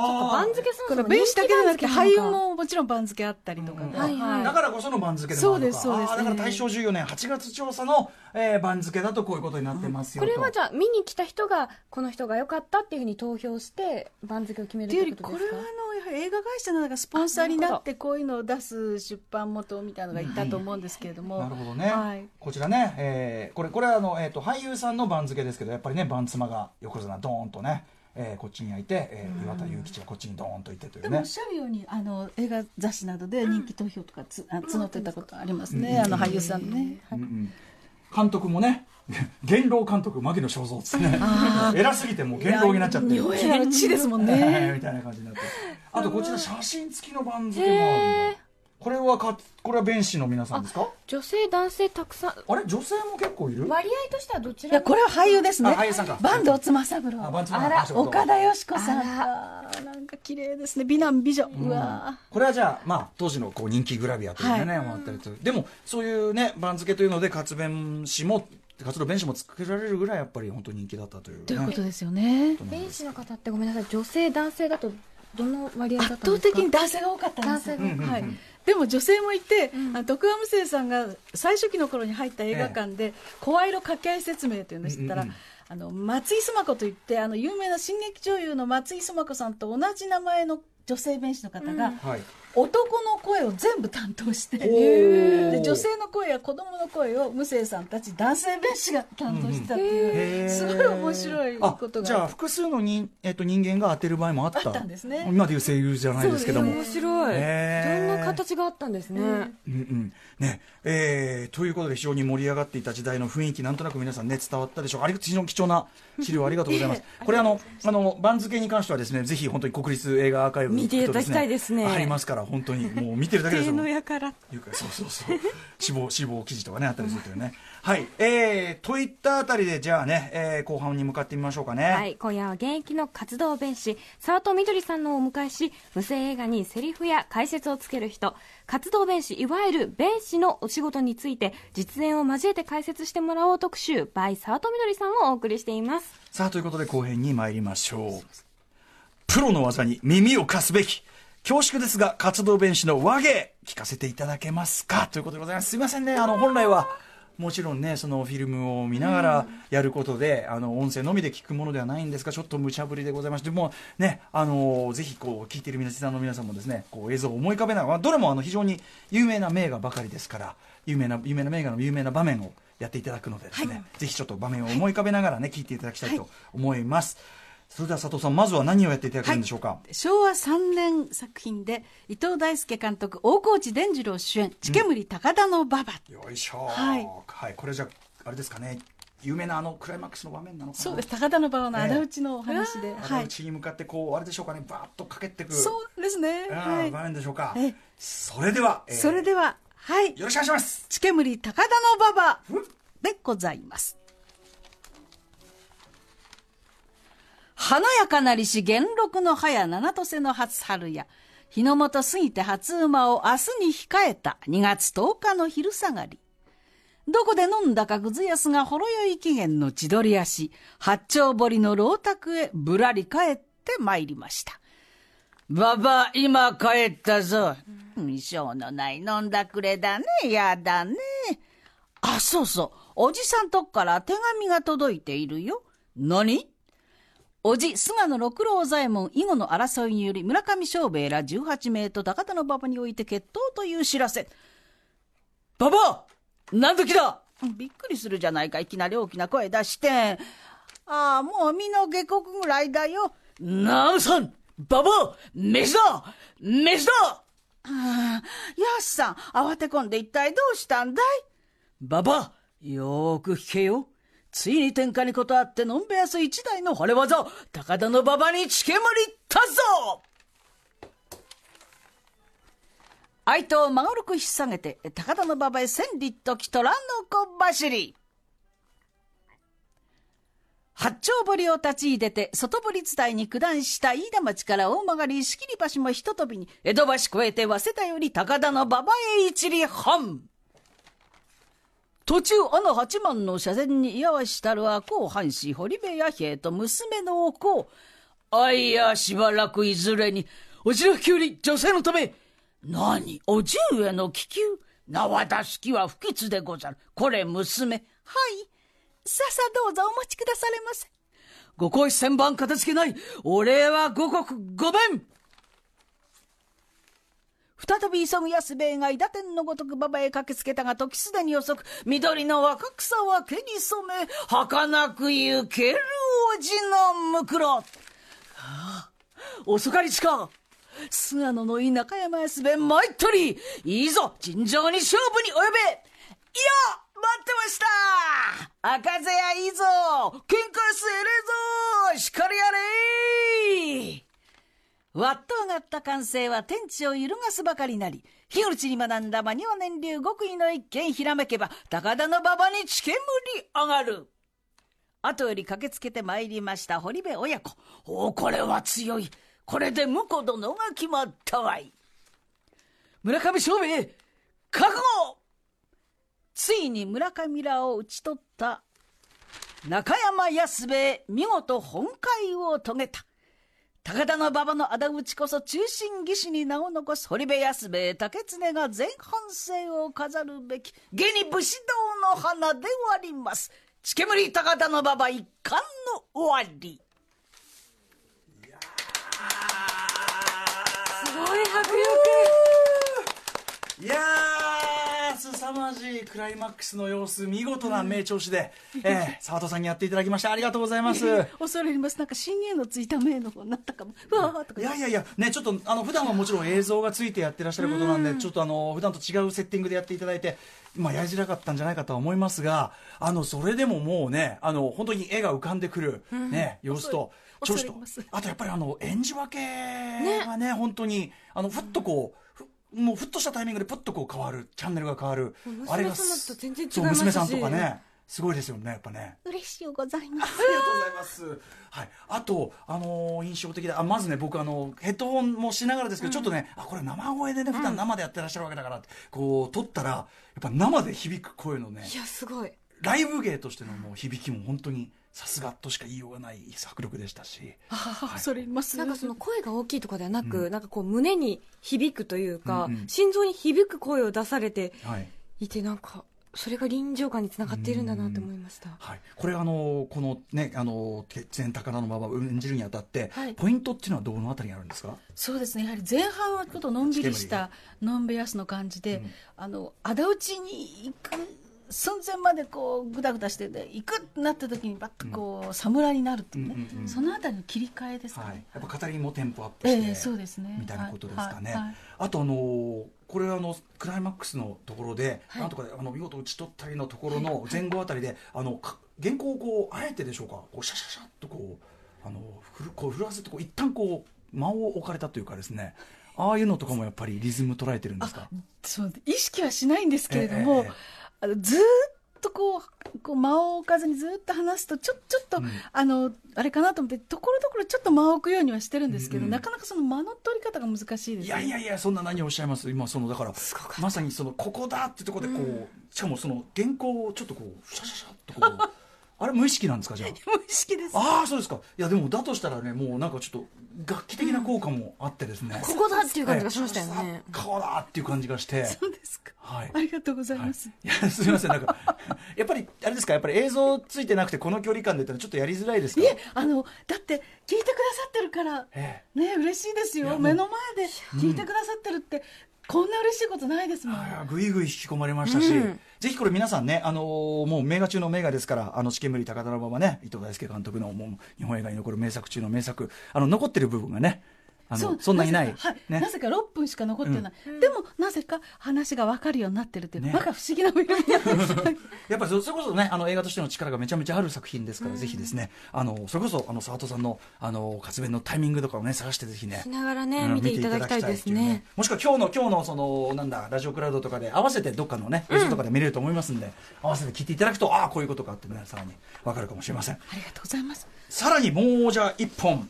Speaker 3: 番付そ
Speaker 2: これ
Speaker 3: もそも
Speaker 2: 弁士だけじゃなくて俳優ももちろん番付あったりとかで、
Speaker 1: うん
Speaker 3: はい。はい
Speaker 1: ーだからこその番付でもあるのか。
Speaker 2: そうですそうです。
Speaker 1: あー。だから大正14年8月調査の、えー番付だとこういうことになってますよ、
Speaker 3: ことれはじゃあ見に来た人がこの人が良かったっていうふうに投票して番付を決める
Speaker 2: っていうより
Speaker 3: ってことですか？
Speaker 2: これはあの映画会社のなんかスポンサーになってこういうのを出す出版元みたいなのがいたと思うんですけれども、
Speaker 1: なるほどね、
Speaker 2: はい。
Speaker 1: こちらね、えーこれこれはあの、えー、と俳優さんの番付ですけどやっぱりね番妻が横綱ドーンとね、えーこっちに焼いて、えー岩田裕吉はこっちにドーンといてというね。
Speaker 2: でもおっしゃるようにあの映画雑誌などで人気投票とかつ、あ募ってたことありますね、
Speaker 1: うん。
Speaker 2: あの俳優さんね、
Speaker 1: うん。うん。監督もね元老監督牧野正蔵っつってね偉すぎてもう元老になっちゃって。
Speaker 2: 日本映画の地ですもん
Speaker 1: えー
Speaker 2: ね
Speaker 1: みたいな感じになって。あとこちら写真付きの番付もあるんだこれはかこれは弁士の皆さんですか？
Speaker 3: 女性男性たくさん。
Speaker 1: あれ？女性も結構いる？
Speaker 3: 割合としてはどちら
Speaker 2: いやこれは俳優ですね。
Speaker 1: あ俳優さんか。
Speaker 2: 坂東妻三郎。
Speaker 1: あ
Speaker 2: ら岡田よし子さん
Speaker 3: あ
Speaker 2: あなんか綺麗ですね。美男美女、うわ。
Speaker 1: これはじゃあ、まあ、当時のこう人気グラビアというかね、
Speaker 2: はい。
Speaker 1: もあったりと。でもそういうね番付というので活弁士も活動弁士も作られるぐらいやっぱり本当に人気だったという、ね、
Speaker 2: ということですよね。
Speaker 3: 弁士の方ってごめんなさい。女性男性だとどの割合だったん
Speaker 2: 圧
Speaker 3: ですか？
Speaker 2: 倒的に男性が多かったんですよ。
Speaker 3: 男性が
Speaker 2: はいでも女性もいて、あの徳川無生さんが最初期の頃に入った映画館で「声色掛け合い説明」というのを知ったら、
Speaker 1: うんうんうん。
Speaker 2: あの松井須磨子といってあの有名な新劇女優の松井須磨子さんと同じ名前の女性弁士の方が、
Speaker 1: はい
Speaker 2: 男の声を全部担当して。
Speaker 1: ー。
Speaker 2: で女性の声や子供の声を無生さんたち男性弁士が担当してたっていう、すごい面白いことが
Speaker 1: あじゃあ複数の人,、えっと人間が当てる場合もあった。
Speaker 2: あったんですね。
Speaker 1: 今でいう声優じゃないですけども。
Speaker 3: 面白い、どんな形があったんですね、
Speaker 1: うんうん。ね。えーということで非常に盛り上がっていた時代の雰囲気なんとなく皆さんね伝わったでしょう。あり非常に貴重な資料ありがとうございます。<laughs> これあのあの番付に関してはですねぜひ本当に国立映画アーカイブ
Speaker 3: 見ていただきたいですね。
Speaker 1: ありますから本当にもう見てるだけです
Speaker 3: 手
Speaker 1: よ
Speaker 3: のやから
Speaker 1: そうそうそう。死亡死亡記事とかねあったりするというね。はい。えー、といったあたりでじゃあね、えー後半に向かってみましょうかね。
Speaker 3: はい、今夜は現役の活動弁士沢戸みどりさんのをお迎えし無声映画にセリフや解説をつける人。活動弁士いわゆる弁士のお仕事について実演を交えて解説してもらおう特集 by 沢戸みどりさんをお送りしています。
Speaker 1: さあということで後編に参りましょう。プロの技に耳を貸すべき恐縮ですが活動弁士の和芸聞かせていただけますか？ということでございます。すいませんね。あの本来はもちろんねそのフィルムを見ながらやることで、あの音声のみで聞くものではないんですがちょっと無茶ぶりでございましてもうねあのぜひこう聞いている皆さんの皆さんもですねこう映像を思い浮かべながらまあどれもあの非常に有名な名画ばかりですから有名な有名な名画の有名な場面をやっていただくのでですね、ぜひちょっと場面を思い浮かべながらね聞いていただきたいと思います、それでは佐藤さんまずは何をやっていただけるんでしょうか、
Speaker 2: 昭和3年作品で伊藤大輔監督大河内伝次郎主演「チケムリ高田の馬場」
Speaker 1: よいしょ。
Speaker 2: はい。
Speaker 1: はい、これじゃあれですかね。有名なあのクライマックスの場面なのかな？
Speaker 2: そうです。高田の馬場の仇討ちのお話で、はい
Speaker 1: あのうちに向かってこうあれでしょうかね。バーッとかけてく。
Speaker 2: そうですね。
Speaker 1: あ
Speaker 2: はい。
Speaker 1: ー場面でしょうか。
Speaker 2: ええ。
Speaker 1: それでは、えー。
Speaker 2: それでははい。
Speaker 1: よろしくお願いします。
Speaker 2: チケムリ高田の馬場でございます華やかなりし元禄の早七とせの初春や日の元過ぎて初馬を明日に控えた2月10日の昼下がりどこで飲んだかぐずやすがほろ酔い期限の千鳥足八丁堀の老宅へぶらり帰って参りましたばば、今帰ったぞ。未性のない飲んだくれだね。やだね。あ、そうそう。おじさんとこから手紙が届いているよ。何？おじ、菅野六郎左衛門以後の争いにより村上昌兵衛ら18名と高田の馬場において決闘という知らせ。馬場何時だ？びっくりするじゃないか。いきなり大きな声出して。ああ、もう身の下克ぐらいだよ。なうさん馬場飯だ飯だああ、やすさん、慌て込んで一体どうしたんだい？馬場よーく聞けよ。ついに天下に断ってのんべやす一代の惚れ技、高田の馬場にチケムリったぞ相手をまぐるく引っ提げて、高田の馬場へ千里とき虎の小走り。八丁堀を立ち入れて、外堀伝いに九段した飯田町から大曲り仕切り橋もひと飛びに、江戸橋越えて早稲田より高田の馬場へ一里半。途中、あの八幡の社前に居合わしたるは、こう藩士堀部弥平と娘のお子。あいや、しばらくいずれに、おじらきより女性のため、何おじゅうへの気球？縄出す気は不吉でござる。これ娘。はい。ささどうぞお持ちくだされませ。ご公子千番片付けない。お礼は五穀ご弁。再び急ぐ安兵衛が伊達天のごとく馬場へ駆けつけたが時すでに遅く緑の若草は毛に染め儚く行けるおじのむくろ、はあ、遅かりちか菅野のい中山安兵衛参っとり。いいぞ尋常に勝負に及べ。いや待ってました。赤瀬やいいぞ。喧嘩すえれぞ。しかりやれ。わっと上がった歓声は天地を揺るがすばかりなり、日口に学んだマニオ年流極意の一見ひらめけば、高田の馬場に血煙上がる。後より駆けつけて参りました堀部親子。おお、これは強い。これで婿殿が決まったわい。村上正兵、覚悟ついに村上らを討ち取った中山安兵衛、見事本会を遂げた。高田馬場の仇討ちこそ中心義士に名を残す堀部安兵衛竹常が全反省を飾るべき下に武士道の花であります。血煙高田馬場一巻の終わり。
Speaker 3: すごい迫
Speaker 1: 力いやー凄まじいクライマックスの様子見事な名調子で、えー、沢田さんにやっていただきましてありがとうございます。<laughs>
Speaker 2: 恐れ入ります。なんか新芸のついた名の方になったかも。うわーとか。
Speaker 1: いやいやいやねちょっとあの普段はもちろん映像がついてやってらっしゃることなんで、ちょっとあの普段と違うセッティングでやっていただいてまあ、やりづらかったんじゃないかとは思いますが、あの、それでももうね、あの、本当に絵が浮かんでくる、ね、様子と、調子と、あとやっぱりあの、演じ分けがね、本当に、あの、ふっとこう、もうふっとしたタイミングでぷっとこう変わる、チャンネルが変わる。
Speaker 3: あれが、そう、
Speaker 1: 娘さんとかね。すごいですよね、やっぱね。
Speaker 2: 嬉しいございます。
Speaker 1: ありがとうございます。<laughs> はい。あと、あのー、印象的で、あ、まずね、僕、あの、ヘッドホンもしながらですけど、うん、ちょっとね、あ、これ生声でね、普段生でやってらっしゃるわけだから、こう、撮ったら、やっぱ生で響く声のね。
Speaker 3: いや、すごい。
Speaker 1: ライブ芸としてのもう響きも本当に。さすがとしか言いようがない迫力でしたし。
Speaker 2: あ、はい、それます？
Speaker 3: なんかその声が大きいとかではなく、うん、なんかこう胸に響くというか、うんうん、心臓に響く声を出されてい。て、なんか、それが臨場感につながっているんだなと思いました。
Speaker 1: はい、これあのこのねあの全高田のまま演じるにあたって、はい、ポイントっていうのはどのあたりにあるんですか？
Speaker 2: そうですね。やはり前半はちょっとのんびりしたのんべやすの感じで、うん、あの仇討ちに行く寸前までこうぐだぐだしてで行くってなった時にバッとこう、侍になるっていうね、うんうんうん、そのあたりの切り替えですかね、はい、
Speaker 1: やっぱ語りもテンポアップして、
Speaker 2: えー、そうですね。
Speaker 1: みたいなことですかね、はい。はい、あとあのーこれあのクライマックスのところで、はい、なんとかあの見事打ち取ったりのところの前後あたりで、あの原稿をこうあえてでしょうかこうシャシャシャっとこうあのふるこう振らせてこう一旦こう間を置かれたというかですね。ああいうのとかもやっぱりリズム捉えてるんですか？
Speaker 2: そう意識はしないんですけれども、えー、あのずっとこう、こう間を置かずにずっと話すと、ちょ、ちょっと、うん、あの、あれかなと思って、ところどころちょっと間を置くようにはしてるんですけど、うん。うん、なかなかその間の取り方が難しいです、ね、
Speaker 1: いやいやいや、そんな何をおっしゃいます？今、その、だから、まさにその、ここだってところでこう、うん、しかもその、原稿をちょっとこう、シャシャシャっとこう、<laughs> あれ無意識なんですかじゃあ？<laughs>
Speaker 2: 無意識です。
Speaker 1: ああそうですか。いやでもだとしたらねもうなんかちょっと楽器的な効果もあってですね、
Speaker 3: ここだっていう感じがしましたよね。
Speaker 1: こだっていう感じがして。
Speaker 2: そうですか。はい。ありがとうございます、
Speaker 1: はい、いやすみませんなんか <laughs> やっぱりあれですかやっぱり映像ついてなくてこの距離感で言ったらちょっとやりづらいですか？い
Speaker 2: えあのだって聞いてくださってるからね嬉しいですよ。目の前で聞いてくださってるって、こんな嬉しいことないですもん。
Speaker 1: ぐいぐい引き込まれましたし、うん、ぜひこれ皆さんね、あのー、もう名画中の名画ですから、あの、試験無理高田馬場ね、伊藤大輔監督のもう日本映画に残る名作中の名作、あの、残ってる部分がね、あのそんなにない。
Speaker 2: なぜか6分しか残ってない、でもなぜか話が分かるようになってるっていう、
Speaker 1: ね。
Speaker 2: まか不思議なフィルムが
Speaker 1: やっぱりそそれこそねあの映画としての力がめちゃめちゃある作品ですから、ぜひですね。あのそれこそあの沢戸さんのあの活弁のタイミングとかをね探してぜひね
Speaker 3: しながらね、
Speaker 1: うん
Speaker 3: 見ていただきたいですね。
Speaker 1: もしくは今日の今日のそのなんだラジオクラウドとかで合わせてどっかのね映像とかで見れると思いますんで、合わせて聞いていただくとああこういうことかってねさらにわかるかもしれません。
Speaker 2: ありがとうございます。
Speaker 1: さらにもうじゃあ一本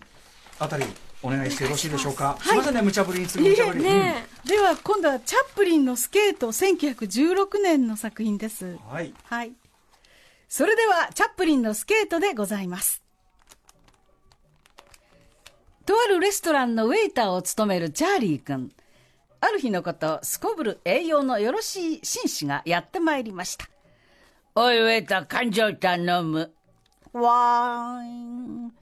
Speaker 1: あたりお願いしてよろしいでしょうか、すみませんね無茶ぶりに次無茶ぶり、
Speaker 3: ね
Speaker 2: では今度はチャップリンのスケート1916年の作品です。
Speaker 1: うんはい。
Speaker 2: はい。それではチャップリンのスケートでございます。とあるレストランのウェイターを務めるチャーリー君。ある日のことすこぶる栄養のよろしい紳士がやってまいりました。おいウェイター感情頼む。わーい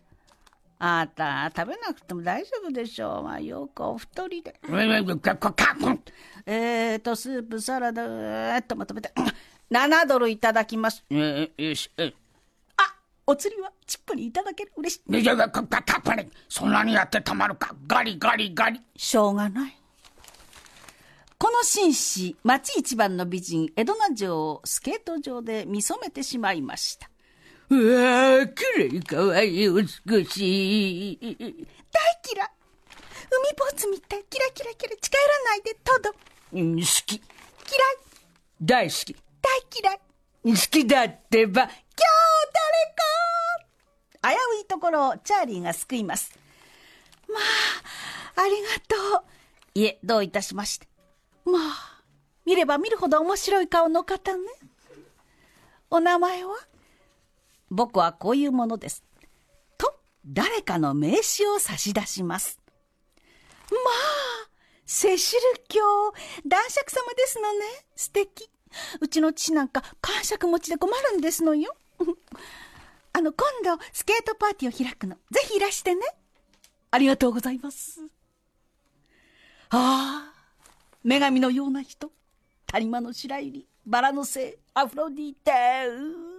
Speaker 2: あなた、食べなくても大丈夫でしょう。まあ、よくお太りで。えーと、スープ、サラダ、えーっと、まとめて。7ドルいただきます。えーよし、えーあ、お釣りはチップにいただける。嬉しい。
Speaker 4: いやいや、かかかっぱり、そんなにやってたまるか。ガリガリガリ。
Speaker 2: しょうがない。この紳士、町一番の美人、江戸名城をスケート場で見初めてしまいました。うわー、きれい、かわいい、美しい。大嫌い。海坊主みたい。キラキラキラ。近寄らないで、トド。うん、好き。嫌い。大好き。大嫌い。好きだってば。今日誰か危ういところをチャーリーが救います。まあ、ありがとう。いえ、どういたしまして。まあ、見れば見るほど面白い顔の方ね。お名前は？僕はこういうものです。と、誰かの名刺を差し出します。まあ、セシル教、男爵様ですのね。素敵。うちの父なんか感触持ちで困るんですのよ。<laughs> あの、今度、スケートパーティーを開くの。ぜひいらしてね。ありがとうございます。ああ、女神のような人。谷間の白百合、バラの精、アフロディーテ。ー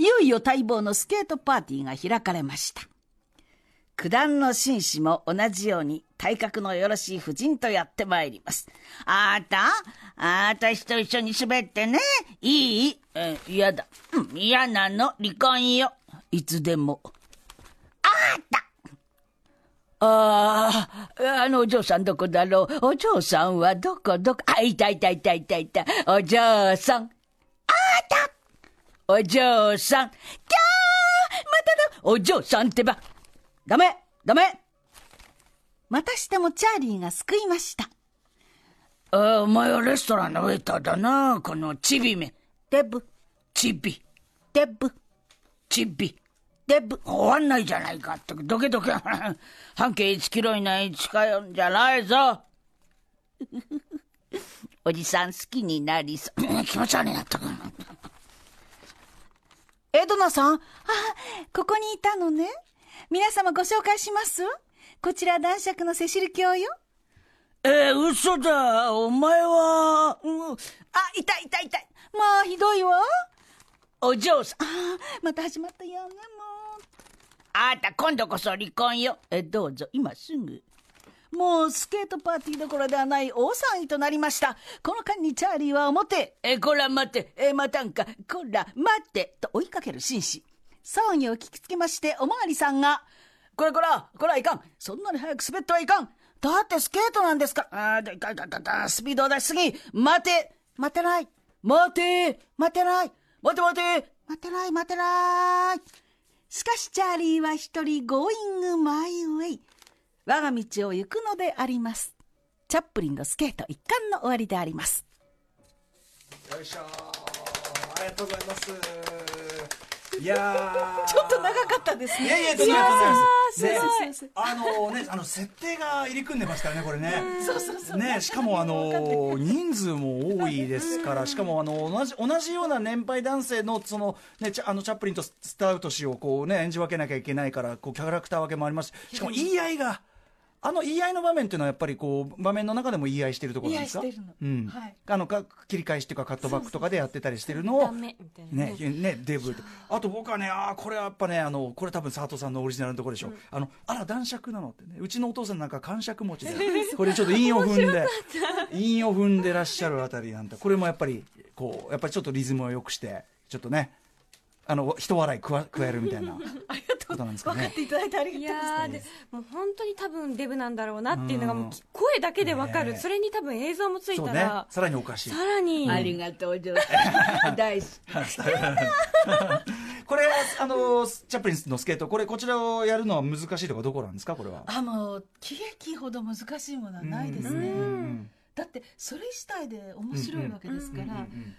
Speaker 2: いよいよ待望のスケートパーティーが開かれました。九段の紳士も同じように体格のよろしい婦人とやってまいります。あーた？あーたしと一緒に滑ってね。いい、嫌だ。うん嫌なの。離婚よ。いつでも。あーた？ああ、あのお嬢さんどこだろう？お嬢さんはどこ？どこ？あ、いたいたいたいたいた。お嬢さん。あーた？お嬢さん。キャーまただお嬢さんってば。ダメダメまたしてもチャーリーが救いました。
Speaker 4: あお前はレストランのウェイターだな。このチビめ。
Speaker 2: デブ、
Speaker 4: チビ、
Speaker 2: デブ、
Speaker 4: チビ。
Speaker 2: デブ。
Speaker 4: 終わんないじゃないかって。どけどけ。<laughs> 半径1キロ以内近寄んじゃないぞ。<laughs>
Speaker 2: おじさん好きになりそう。<laughs>
Speaker 4: 気持ち悪いなったく。
Speaker 2: エドナさん？あ、ここにいたのね。皆様ご紹介します？こちら男爵のセシル教よ。
Speaker 4: えー、嘘だ。お前は、うん
Speaker 2: あ、痛い痛い痛い。まあ、ひどいわ。
Speaker 4: お嬢さん。
Speaker 2: あまた始まったよね、もう。
Speaker 4: あんた今度こそ離婚よ。
Speaker 2: え、どうぞ、今すぐ。もう、スケートパーティーどころではない大騒ぎとなりました。この間にチャーリーは表、
Speaker 4: え、こら待て。
Speaker 2: え、待たんか、こら、待って、と追いかける紳士。騒ぎを聞きつけまして、おまわりさんが、こらこら、こらいかん。そんなに早く滑ってはいかん。だってスケートなんですから。あーだ、だ、だ、だ、だ、スピードを出しすぎ。待て、待てない。待て、待てない。待て待て、待てない、待てない。しかしチャーリーは一人、ゴーイングマイウェイ。我が道を行くのであります。チャップリンのスケート一巻の終わりであります。
Speaker 1: よいしょありがとうございますいや <laughs>
Speaker 2: ちょっと長かったですね。
Speaker 1: いやいや、とんでもないあのね、あの設定が入り組んでますからね、これね。<laughs>
Speaker 2: そうそうそう
Speaker 1: ね、しかもあの人数も多いですから、しかもあの同じ同じような年配男性のそのね、あのチャップリンとスタウト氏をこうね演じ分けなきゃいけないから、こうキャラクター分けもありますし。しかも言い合いが。あの言い合いの場面っていうのはやっぱりこう場面の中でも言い合いしてるところなんですか？うん。
Speaker 2: はい。
Speaker 1: あのか切り返しっていうかカットバックとかでやってたりしてるのを
Speaker 3: ダメみたいな。
Speaker 1: ね、ね、デブ。あと僕はね、ああ、これはやっぱね、あの、これ多分佐藤さんのオリジナルのところでしょ。あの、あら、男爵なのってね。うちのお父さんなんか感触持ちで。<laughs> これちょっと韻を踏んで、韻を踏んでらっしゃるあたりなんて、これもやっぱり、こう、やっぱりちょっとリズムを良くして、ちょっとね、あの、人笑い加加えるみたいな <laughs>
Speaker 2: ありがとう。
Speaker 1: ことなんですかね。
Speaker 2: 分かっ。ていただいてあり
Speaker 3: い
Speaker 2: がとうござい
Speaker 3: やもう本当に多分デブなんだろうなっていうのが声だけでわかる、
Speaker 1: ねえ。
Speaker 3: それに多分映像もついたら、。
Speaker 1: さらにおかしい。
Speaker 3: さらに。
Speaker 4: ありがとう、上手。<laughs> 大好き。<laughs>
Speaker 1: これ、あの、チャップリンのスケート、これ、こちらをやるのは難しいとかどこなんですか、これは。
Speaker 2: ますあもう喜劇ほど難しいものはないですね。
Speaker 1: うん。
Speaker 2: だってそれ自体で面白いわけですから、
Speaker 1: うん。うん。うん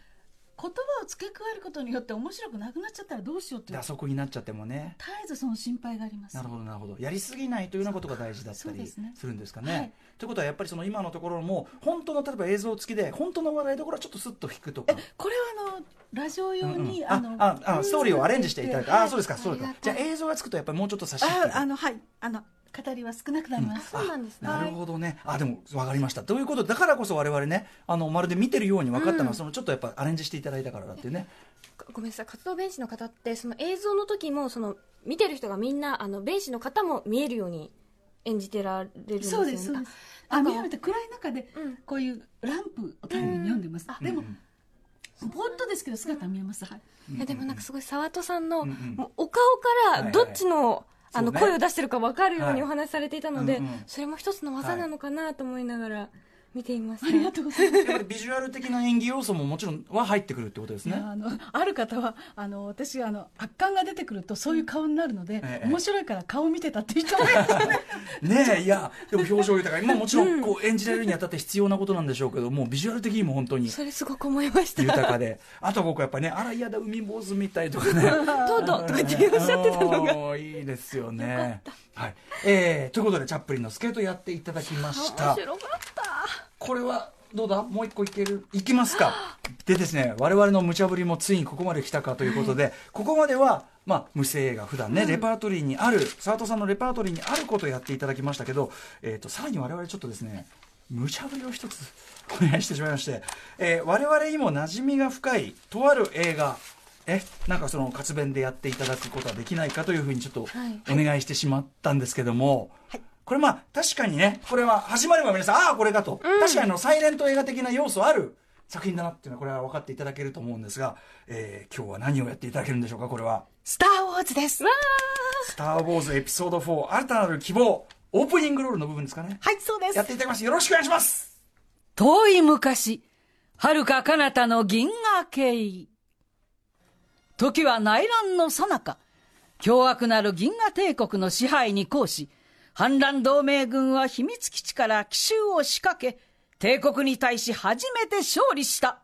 Speaker 2: 言葉を付け加えることによって面白くなくなっちゃったらどうしようって
Speaker 1: 打足になっちゃってもね。
Speaker 2: 絶えずその心配があります。
Speaker 1: なるほどなるほど。やりすぎないというようなことが大事だったり
Speaker 2: す
Speaker 1: るんですかね。
Speaker 2: はい。
Speaker 1: ということはやっぱりその今のところも本当の例えば映像付きで本当の笑いどころはちょっとスッと引くとか。
Speaker 2: これはあのラジオ用に、
Speaker 1: うんうん
Speaker 2: あの
Speaker 1: あああストーリーをアレンジしていただいて、あ
Speaker 2: はい
Speaker 1: あそうですかそうですか。じゃあ映像がつくとやっぱりもうちょっと差し引く。
Speaker 2: ああのはい。あの語りは少なくなります、
Speaker 3: そうなんですね。
Speaker 1: なるほどね。あ、でも、わかりました。ということで、だからこそ我々ね、あの、まるで見てるように分かったのは、その、ちょっとやっぱアレンジしていただいたからだっていうね。
Speaker 3: ごめんなさい。活動弁士の方ってその映像の時もその見てる人がみんなあの弁士の方も見えるように演じてられるんですよね。
Speaker 2: そうですそうです。
Speaker 3: あ
Speaker 2: 見られて暗い中で
Speaker 3: うん。
Speaker 2: こういうランプを頼りに読んでます、でも
Speaker 1: うん
Speaker 2: ぼーっとですけど姿見えます、はい。
Speaker 3: いやでもなんかすごい沢戸さんの、お顔からどっちの,、あの声を出してるか分かるよう
Speaker 1: はい。
Speaker 3: にお話しされていたので、それも一つの技なのかなと思いながら見ていました、
Speaker 2: ありがとうございます
Speaker 1: やっぱりビジュアル的な演技要素ももちろんは入ってくるってことですね。
Speaker 2: あのある方はあの私あの圧巻が出てくるとそういう顔になるので、
Speaker 1: ええ
Speaker 2: 面白いから顔見てたっていう人もいますね <laughs>
Speaker 1: ねえ、いや、でも表情豊かに、まあもちろん、こう演じられるにあたって必要なことなんでしょうけど、もうビジュアル的にも本当に
Speaker 3: それすごく思いました
Speaker 1: 豊かで。あと僕やっぱね、あら嫌だ、海坊主みたいとかね。
Speaker 3: トドとかっておっしゃってたのが <laughs>
Speaker 1: おーいいですよね。はい。えー、ということで、チャップリンのスケートやっていただきました。
Speaker 3: 面白かった
Speaker 1: これは、どうだ？もう一個いける？いきますか。でですね、我々の無茶ぶりもついにここまで来たかということで、ここまでは、まあ、無声映画、普段ね、レパートリーにある、沢戸さんのレパートリーにあることをやっていただきましたけど、えっ、と、さらに我々ちょっとですね、無茶ぶりを一つお願いしてしまいまして、えー我々にも馴染みが深い、とある映画、え、なんかその活弁でやっていただくことはできないかというふうにちょっと
Speaker 3: はい。
Speaker 1: お願いしてしまったんですけども、これまあ確かにね、これは始まれば皆さん、ああ、これかと、確かにあのサイレント映画的な要素ある作品だなっていうのはこれは分かっていただけると思うんですが、えー今日は何をやっていただけるんでしょうか、これは。
Speaker 2: スター・ウォーズです
Speaker 1: スター・ウォーズエピソード4、新たなる希望、オープニングロールの部分ですかね。
Speaker 2: はいそうです
Speaker 1: やっていただきます。よろしくお願いします。
Speaker 4: 遠い昔、遥か彼方の銀河系。時は内乱の最中、凶悪なる銀河帝国の支配に抗し、反乱同盟軍は秘密基地から奇襲を仕掛け、帝国に対し初めて勝利した。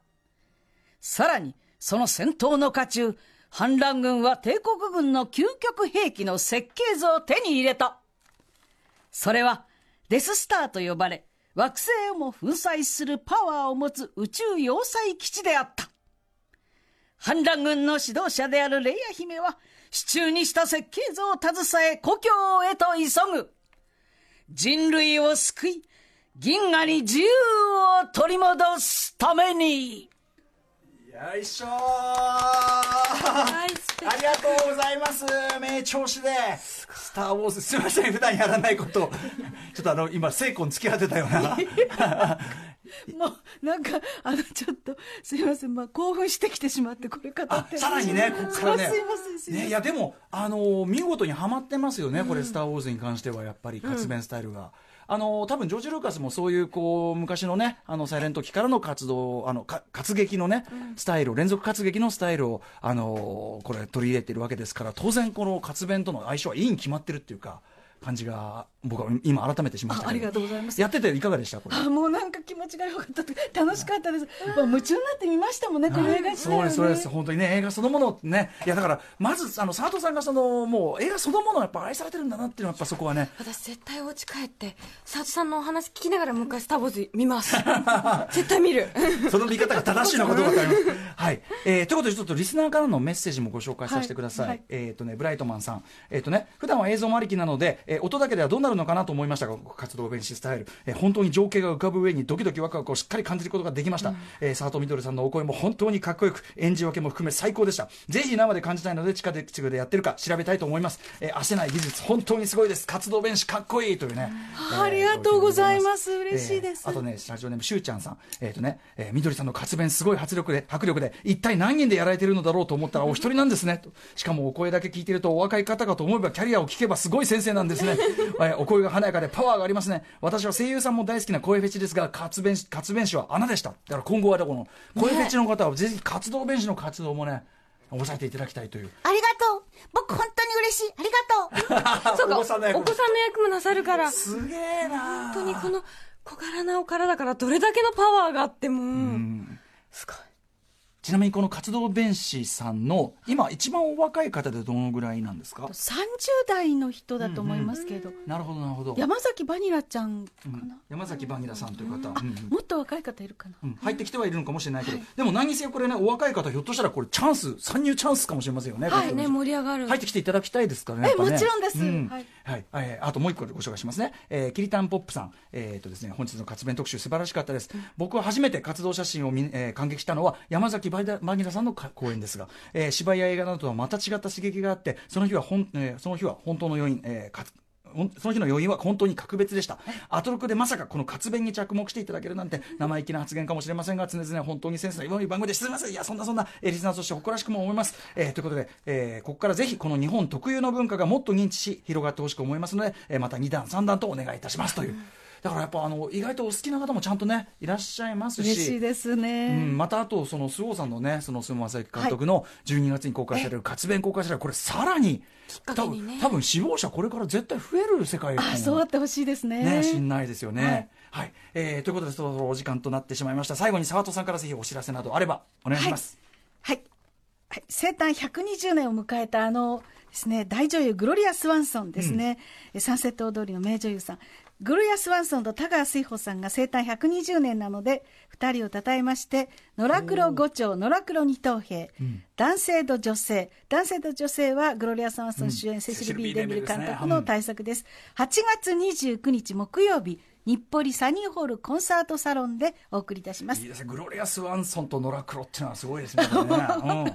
Speaker 4: さらに、その戦闘の渦中、反乱軍は帝国軍の究極兵器の設計図を手に入れた。それは、デススターと呼ばれ、惑星をも粉砕するパワーを持つ宇宙要塞基地であった。反乱軍の指導者であるレイヤ姫は、支柱にした設計図を携え故郷へと急ぐ。人類を救い、銀河に自由を取り戻すために。
Speaker 1: よいしょありがとうございます。名調子で。スター・ウォーズ。すいません普段やらないこと。をちょっとあの今精魂突き当てたような。<laughs>
Speaker 2: もうなんかあのちょっとすいません、まあ、興奮してきてしまってこれ語
Speaker 1: あ
Speaker 2: って
Speaker 1: さらにねここからね。ねいやでもあのー見事にはまってますよね、これ「スター・ウォーズ」に関してはやっぱり活弁スタイルが。あのー多分ジョージ・ルーカスもそういうこう昔のねあのサイレント期からの活動あのか活劇のね、スタイル連続活劇のスタイルをあのーこれ取り入れてるわけですから当然この活弁との相性はいいに決まってるっていうか感じが僕は今改めてしました
Speaker 2: あありがとうございます。
Speaker 1: やってていかがでした？
Speaker 2: あもうなんか気持ちが良かった楽しかったです、まあ、夢中になってみましたもんねこの映画自体はね。
Speaker 1: そうです、そうです、本当にね、映画そのものね、いやだから、まず、あの佐藤さんがその、もう映画そのものをやっぱ愛されてるんだなっていうのは、やっぱそこはね、
Speaker 3: 私絶対お家帰って佐藤さんのお話聞きながらもう一回スター・ウォーズ見ます。<laughs> 絶対見る。<laughs>
Speaker 1: その見方が正しいのかどうかわかります。<laughs> はい。えー、ということで、ちょっとリスナーからのメッセージもご紹介させてください。
Speaker 2: はいはい。
Speaker 1: えっ、とね、ブライトマンさん。えっ、とね、普段は映像もありきなので、えー音だけではどうなるのかなと思いましたが、活動弁士スタイル、えー本当に情景が浮かぶ上にドキドキワクワクをしっかり感じることができました。えー佐藤みどりさんのお声も本当にかっこよく、演じ分けも含め最高でした。ぜひ生で感じたいので、地下鉄でやってるか調べたいと思います。えー、焦ない技術、本当にすごいです。活動弁士かっこいいというね。えー
Speaker 2: ありがとうございます嬉しいです
Speaker 1: えーあとね、ラジオネームしゅうちゃんさん。えっ、とね、えーみどりさんの活弁すごい迫力で、迫力で、一体何人でやられてるのだろうと思ったらお一人なんですね。としかもお声だけ聞いてるとお若い方かと思えばキャリアを聞けばすごい先生なんですね。<laughs> えーお声が華やかでパワーがありますね。私は声優さんも大好きな声フェチですが、活弁士、活弁士は穴でした。だから今後はこの、声フェチの方はぜひ活動弁士の活動もね、抑えていただきたいという。
Speaker 5: ありがとう。僕本当に嬉しい。ありがとう。<laughs>
Speaker 3: そうか、
Speaker 1: お子さんの役
Speaker 3: お子さんの役もなさるから、
Speaker 1: すげえな
Speaker 3: 本当にこの小柄なお体からどれだけのパワーがあっても、すごい。
Speaker 1: ちなみにこの活動弁士さんの、今一番お若い方でどのぐらいなんですか
Speaker 2: ？30代の人だと思いますけど、
Speaker 1: なるほど、なるほど。
Speaker 2: 山崎バニラちゃんか
Speaker 1: うん
Speaker 2: な、
Speaker 1: 山崎バニラさんという方、うんうん。
Speaker 2: もっと若い方いるかな、
Speaker 1: うん。入ってきてはいるのかもしれないけど、でも何にせよこれね、お若い方、ひょっとしたらこれ、チャンス、参入チャンスかもしれませんよね、
Speaker 3: はい、ね、盛り上がる。
Speaker 1: 入ってきていただきたいですからね、
Speaker 2: もちろんです。
Speaker 1: うん。
Speaker 2: はい。
Speaker 1: はい。えーあともう一個ご紹介しますね、えー、キリタンポップさん、えーとですね、本日の活弁特集、素晴らしかったです、僕は初めて活動写真を見、えー感激したのは、山崎バニラバニラさんのか公演ですが、えー芝居や映画などとはまた違った刺激があって、その日はほん、えーその日は本当の余韻、えーかその日の余韻は本当に格別でした。アトロクでまさかこの活弁に着目していただけるなんて生意気な発言かもしれませんが、常々本当にセンスの良い番組ですみません。いや、そんなそんな、えーリスナーとして誇らしくも思います。えーということで、えーここからぜひこの日本特有の文化がもっと認知し、広がってほしく思いますので、えーまた2段3段とお願いいたしますという。だからやっぱあの、意外とお好きな方もちゃんとね、いらっしゃいますし。
Speaker 2: 嬉しいですね、
Speaker 1: うん、またあと、その、周防さんのね、その、須正幸監督の12月に公開される活弁公開される、これさらに、
Speaker 3: か
Speaker 1: 多
Speaker 3: けにね
Speaker 1: 分、多分死亡者これから絶対増える世界観
Speaker 2: あそうあってほしいですね
Speaker 1: ね、しんないですよね。はい。えーということで、そろそろお時間となってしまいました。最後に沢戸さんからぜひお知らせなどあれば、お願いします。
Speaker 2: はい、はい、生誕120年を迎えたあのですね大女優グロリア・スワンソンですね、えサンセット踊りの名女優さんグロリア・スワンソンと田川水穂さんが生誕120年なので2人を称えまして野良黒五丁野良黒二等兵、男性と女性。男性と女性はグロリア・スワンソン主演、セシル・ビー・デンビル監督の大作です。8月29日木曜日日暮里サニーホールコンサートサロンでお送りいたします。
Speaker 1: いいですね。グロリアス・ワンソンとノラクロっていうのはすごいですね。<laughs> うん。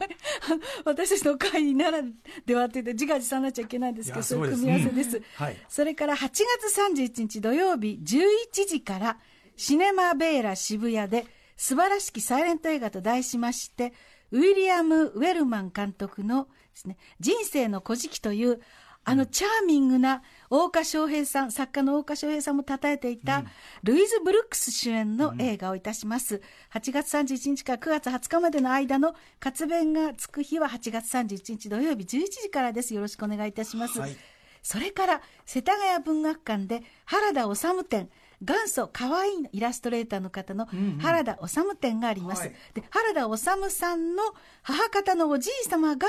Speaker 2: 私たちの会ならではって言って自画自賛になっちゃいけないんですけどそういう組み合わせです、
Speaker 1: うん。はい。
Speaker 2: それから8月31日土曜日11時からシネマベーラ渋谷で素晴らしきサイレント映画と題しましてウィリアム・ウェルマン監督のです、ね、人生の古事記というあのチャーミングな大岡翔平さん、作家の大岡翔平さんも称えていた、ルイズ・ブルックス主演の映画をいたします。8月31日から9月20日までの間の活弁がつく日は8月31日土曜日11時からです。よろしくお願いいたします。
Speaker 1: はい
Speaker 2: それから、世田谷文学館で原田治展、元祖可愛いイラストレーターの方の原田治展があります。原田治さんの母方のおじい様が、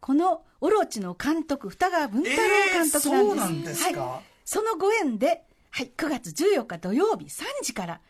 Speaker 2: このオロチの監督、二川文太郎監督なんです。
Speaker 1: えーそうなんですか？
Speaker 2: はい、そのご縁で、はい、9月14日土曜日3時から、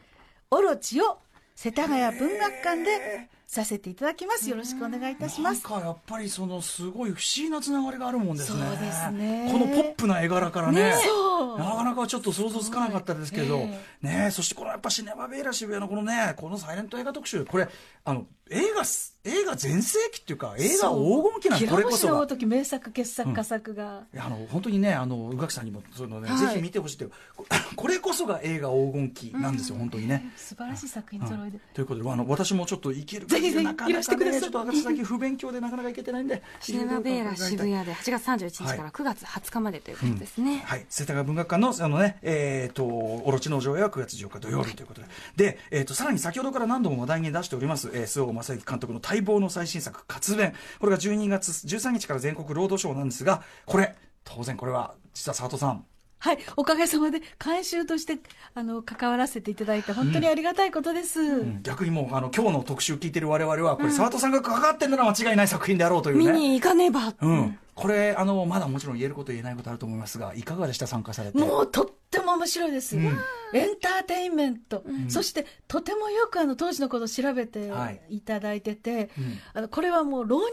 Speaker 2: オロチを世田谷文学館でさせていただきます。よろしくお願いいたします。
Speaker 1: なんかやっぱりそのすごい不思議なつながりがあるもんですね。
Speaker 2: そうですね。
Speaker 1: このポップな絵柄からね。
Speaker 2: そう。
Speaker 1: なかなかちょっと想像つかなかったですけど、ねそしてこのやっぱシネマベーラ渋谷のこのね、このサイレント映画特集、これ、あの、映画す、映画全盛期っていうか、映画黄金期なんてこれこそが。
Speaker 2: の時名作傑作佳作が、
Speaker 1: いやあの本当にね、あの宇垣さんにもそういうのね、
Speaker 2: はい。
Speaker 1: ぜひ見てほしいという、ここれこそが映画黄金期なんですよ、本当にね。
Speaker 2: 素晴らしい作品揃いで、
Speaker 1: ということで、あの私もちょっと行ける
Speaker 2: ぜひぜひ
Speaker 1: なかなかね
Speaker 2: いらしてください。
Speaker 1: ちょっと私最近不勉強でなかなか行けてないんで、
Speaker 3: シネマベーラ渋谷で8月31日から9月20日までということですね。
Speaker 1: はい、世田谷文学館のあの、ねえー、とオロチの上映は9月14日土曜日ということで、でえー、とさらに先ほどから何度も話題に出しております、えー、周防正幸監督の待望の最新作、活弁、これが12月13日から全国ロードショーなんですが、これ、当然これは、実は佐藤さん、
Speaker 2: はい、おかげさまで監修としてあの関わらせていただいて本当にありがたいことです、
Speaker 1: 逆にもうあの今日の特集聞いてる我々は、これ、佐藤さんが関わってるのは間違いない作品であろうというね。
Speaker 3: 見に行かねば。
Speaker 1: うん、これあの、まだもちろん言えること、言えないことあると思いますが、いかがでした、参加されて。
Speaker 2: もうとっても面白いです。エンターテインメント。そして、とてもよくあの、当時のことを調べて
Speaker 1: はい。
Speaker 2: いただいてて、
Speaker 1: うん。
Speaker 2: あの、これはもう老若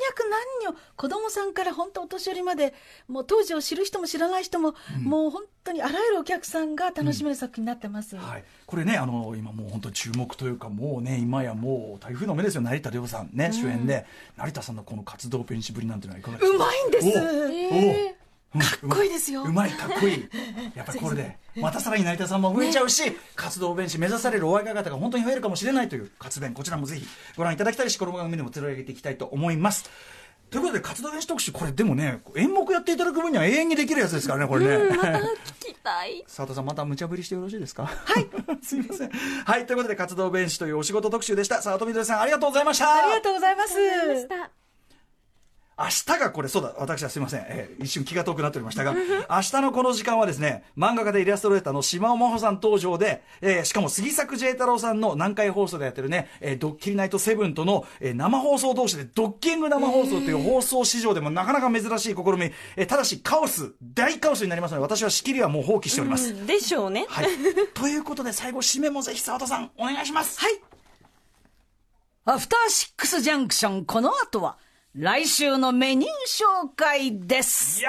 Speaker 2: 男女、子供さんから本当お年寄りまで、もう当時を知る人も知らない人も、もう本当にあらゆるお客さんが楽しめる作品になってます。
Speaker 1: はい、これね、あの今もう本当に注目というか、もうね、今やもう台風の目ですよ、成田凌さんね、主演で、成田さんのこの活動ペンシぶりなんていうのはいかがですか？
Speaker 2: うまいんです。
Speaker 1: おおか
Speaker 2: っこいいですよ
Speaker 1: うまい、かっこいい。<laughs> やっぱりこれで、またさらに成田さんも増えちゃうし、活動弁士目指されるお若い方が本当に増えるかもしれないという活弁、こちらもぜひご覧いただきたいし、この番組でも取り上げていきたいと思います。ということで、活動弁士特集、これでもね、演目やっていただく分には永遠にできるやつですからね、これね。
Speaker 3: 聞きたい。<laughs>
Speaker 1: 佐藤さん、また無茶ぶりしてよろしいですか？はい。<laughs> すいません。はい、ということで、活動弁士というお仕事特集でした。佐藤みどりさん、ありがとうございました。
Speaker 2: ありがとうございます。
Speaker 1: 明日がこれ、そうだ、私はすみません、えー一瞬気が遠くなっておりましたが、明日のこの時間はですね、漫画家でイラストレーターの島尾真帆さん登場で、えーしかも杉作 J 太郎さんの南海放送でやってるね、えードッキリナイトセブンとの、えー生放送同士でドッキング生放送という放送史上でもなかなか珍しい試み、えーただしカオス、大カオスになりますので、私は仕切りはもう放棄しております。
Speaker 3: でしょうね。
Speaker 1: はい。<laughs> ということで、最後、締めもぜひ澤田さん、お願いします。
Speaker 2: はい。
Speaker 4: アフターシックスジャンクション、この後は、来週のメニュー紹介です。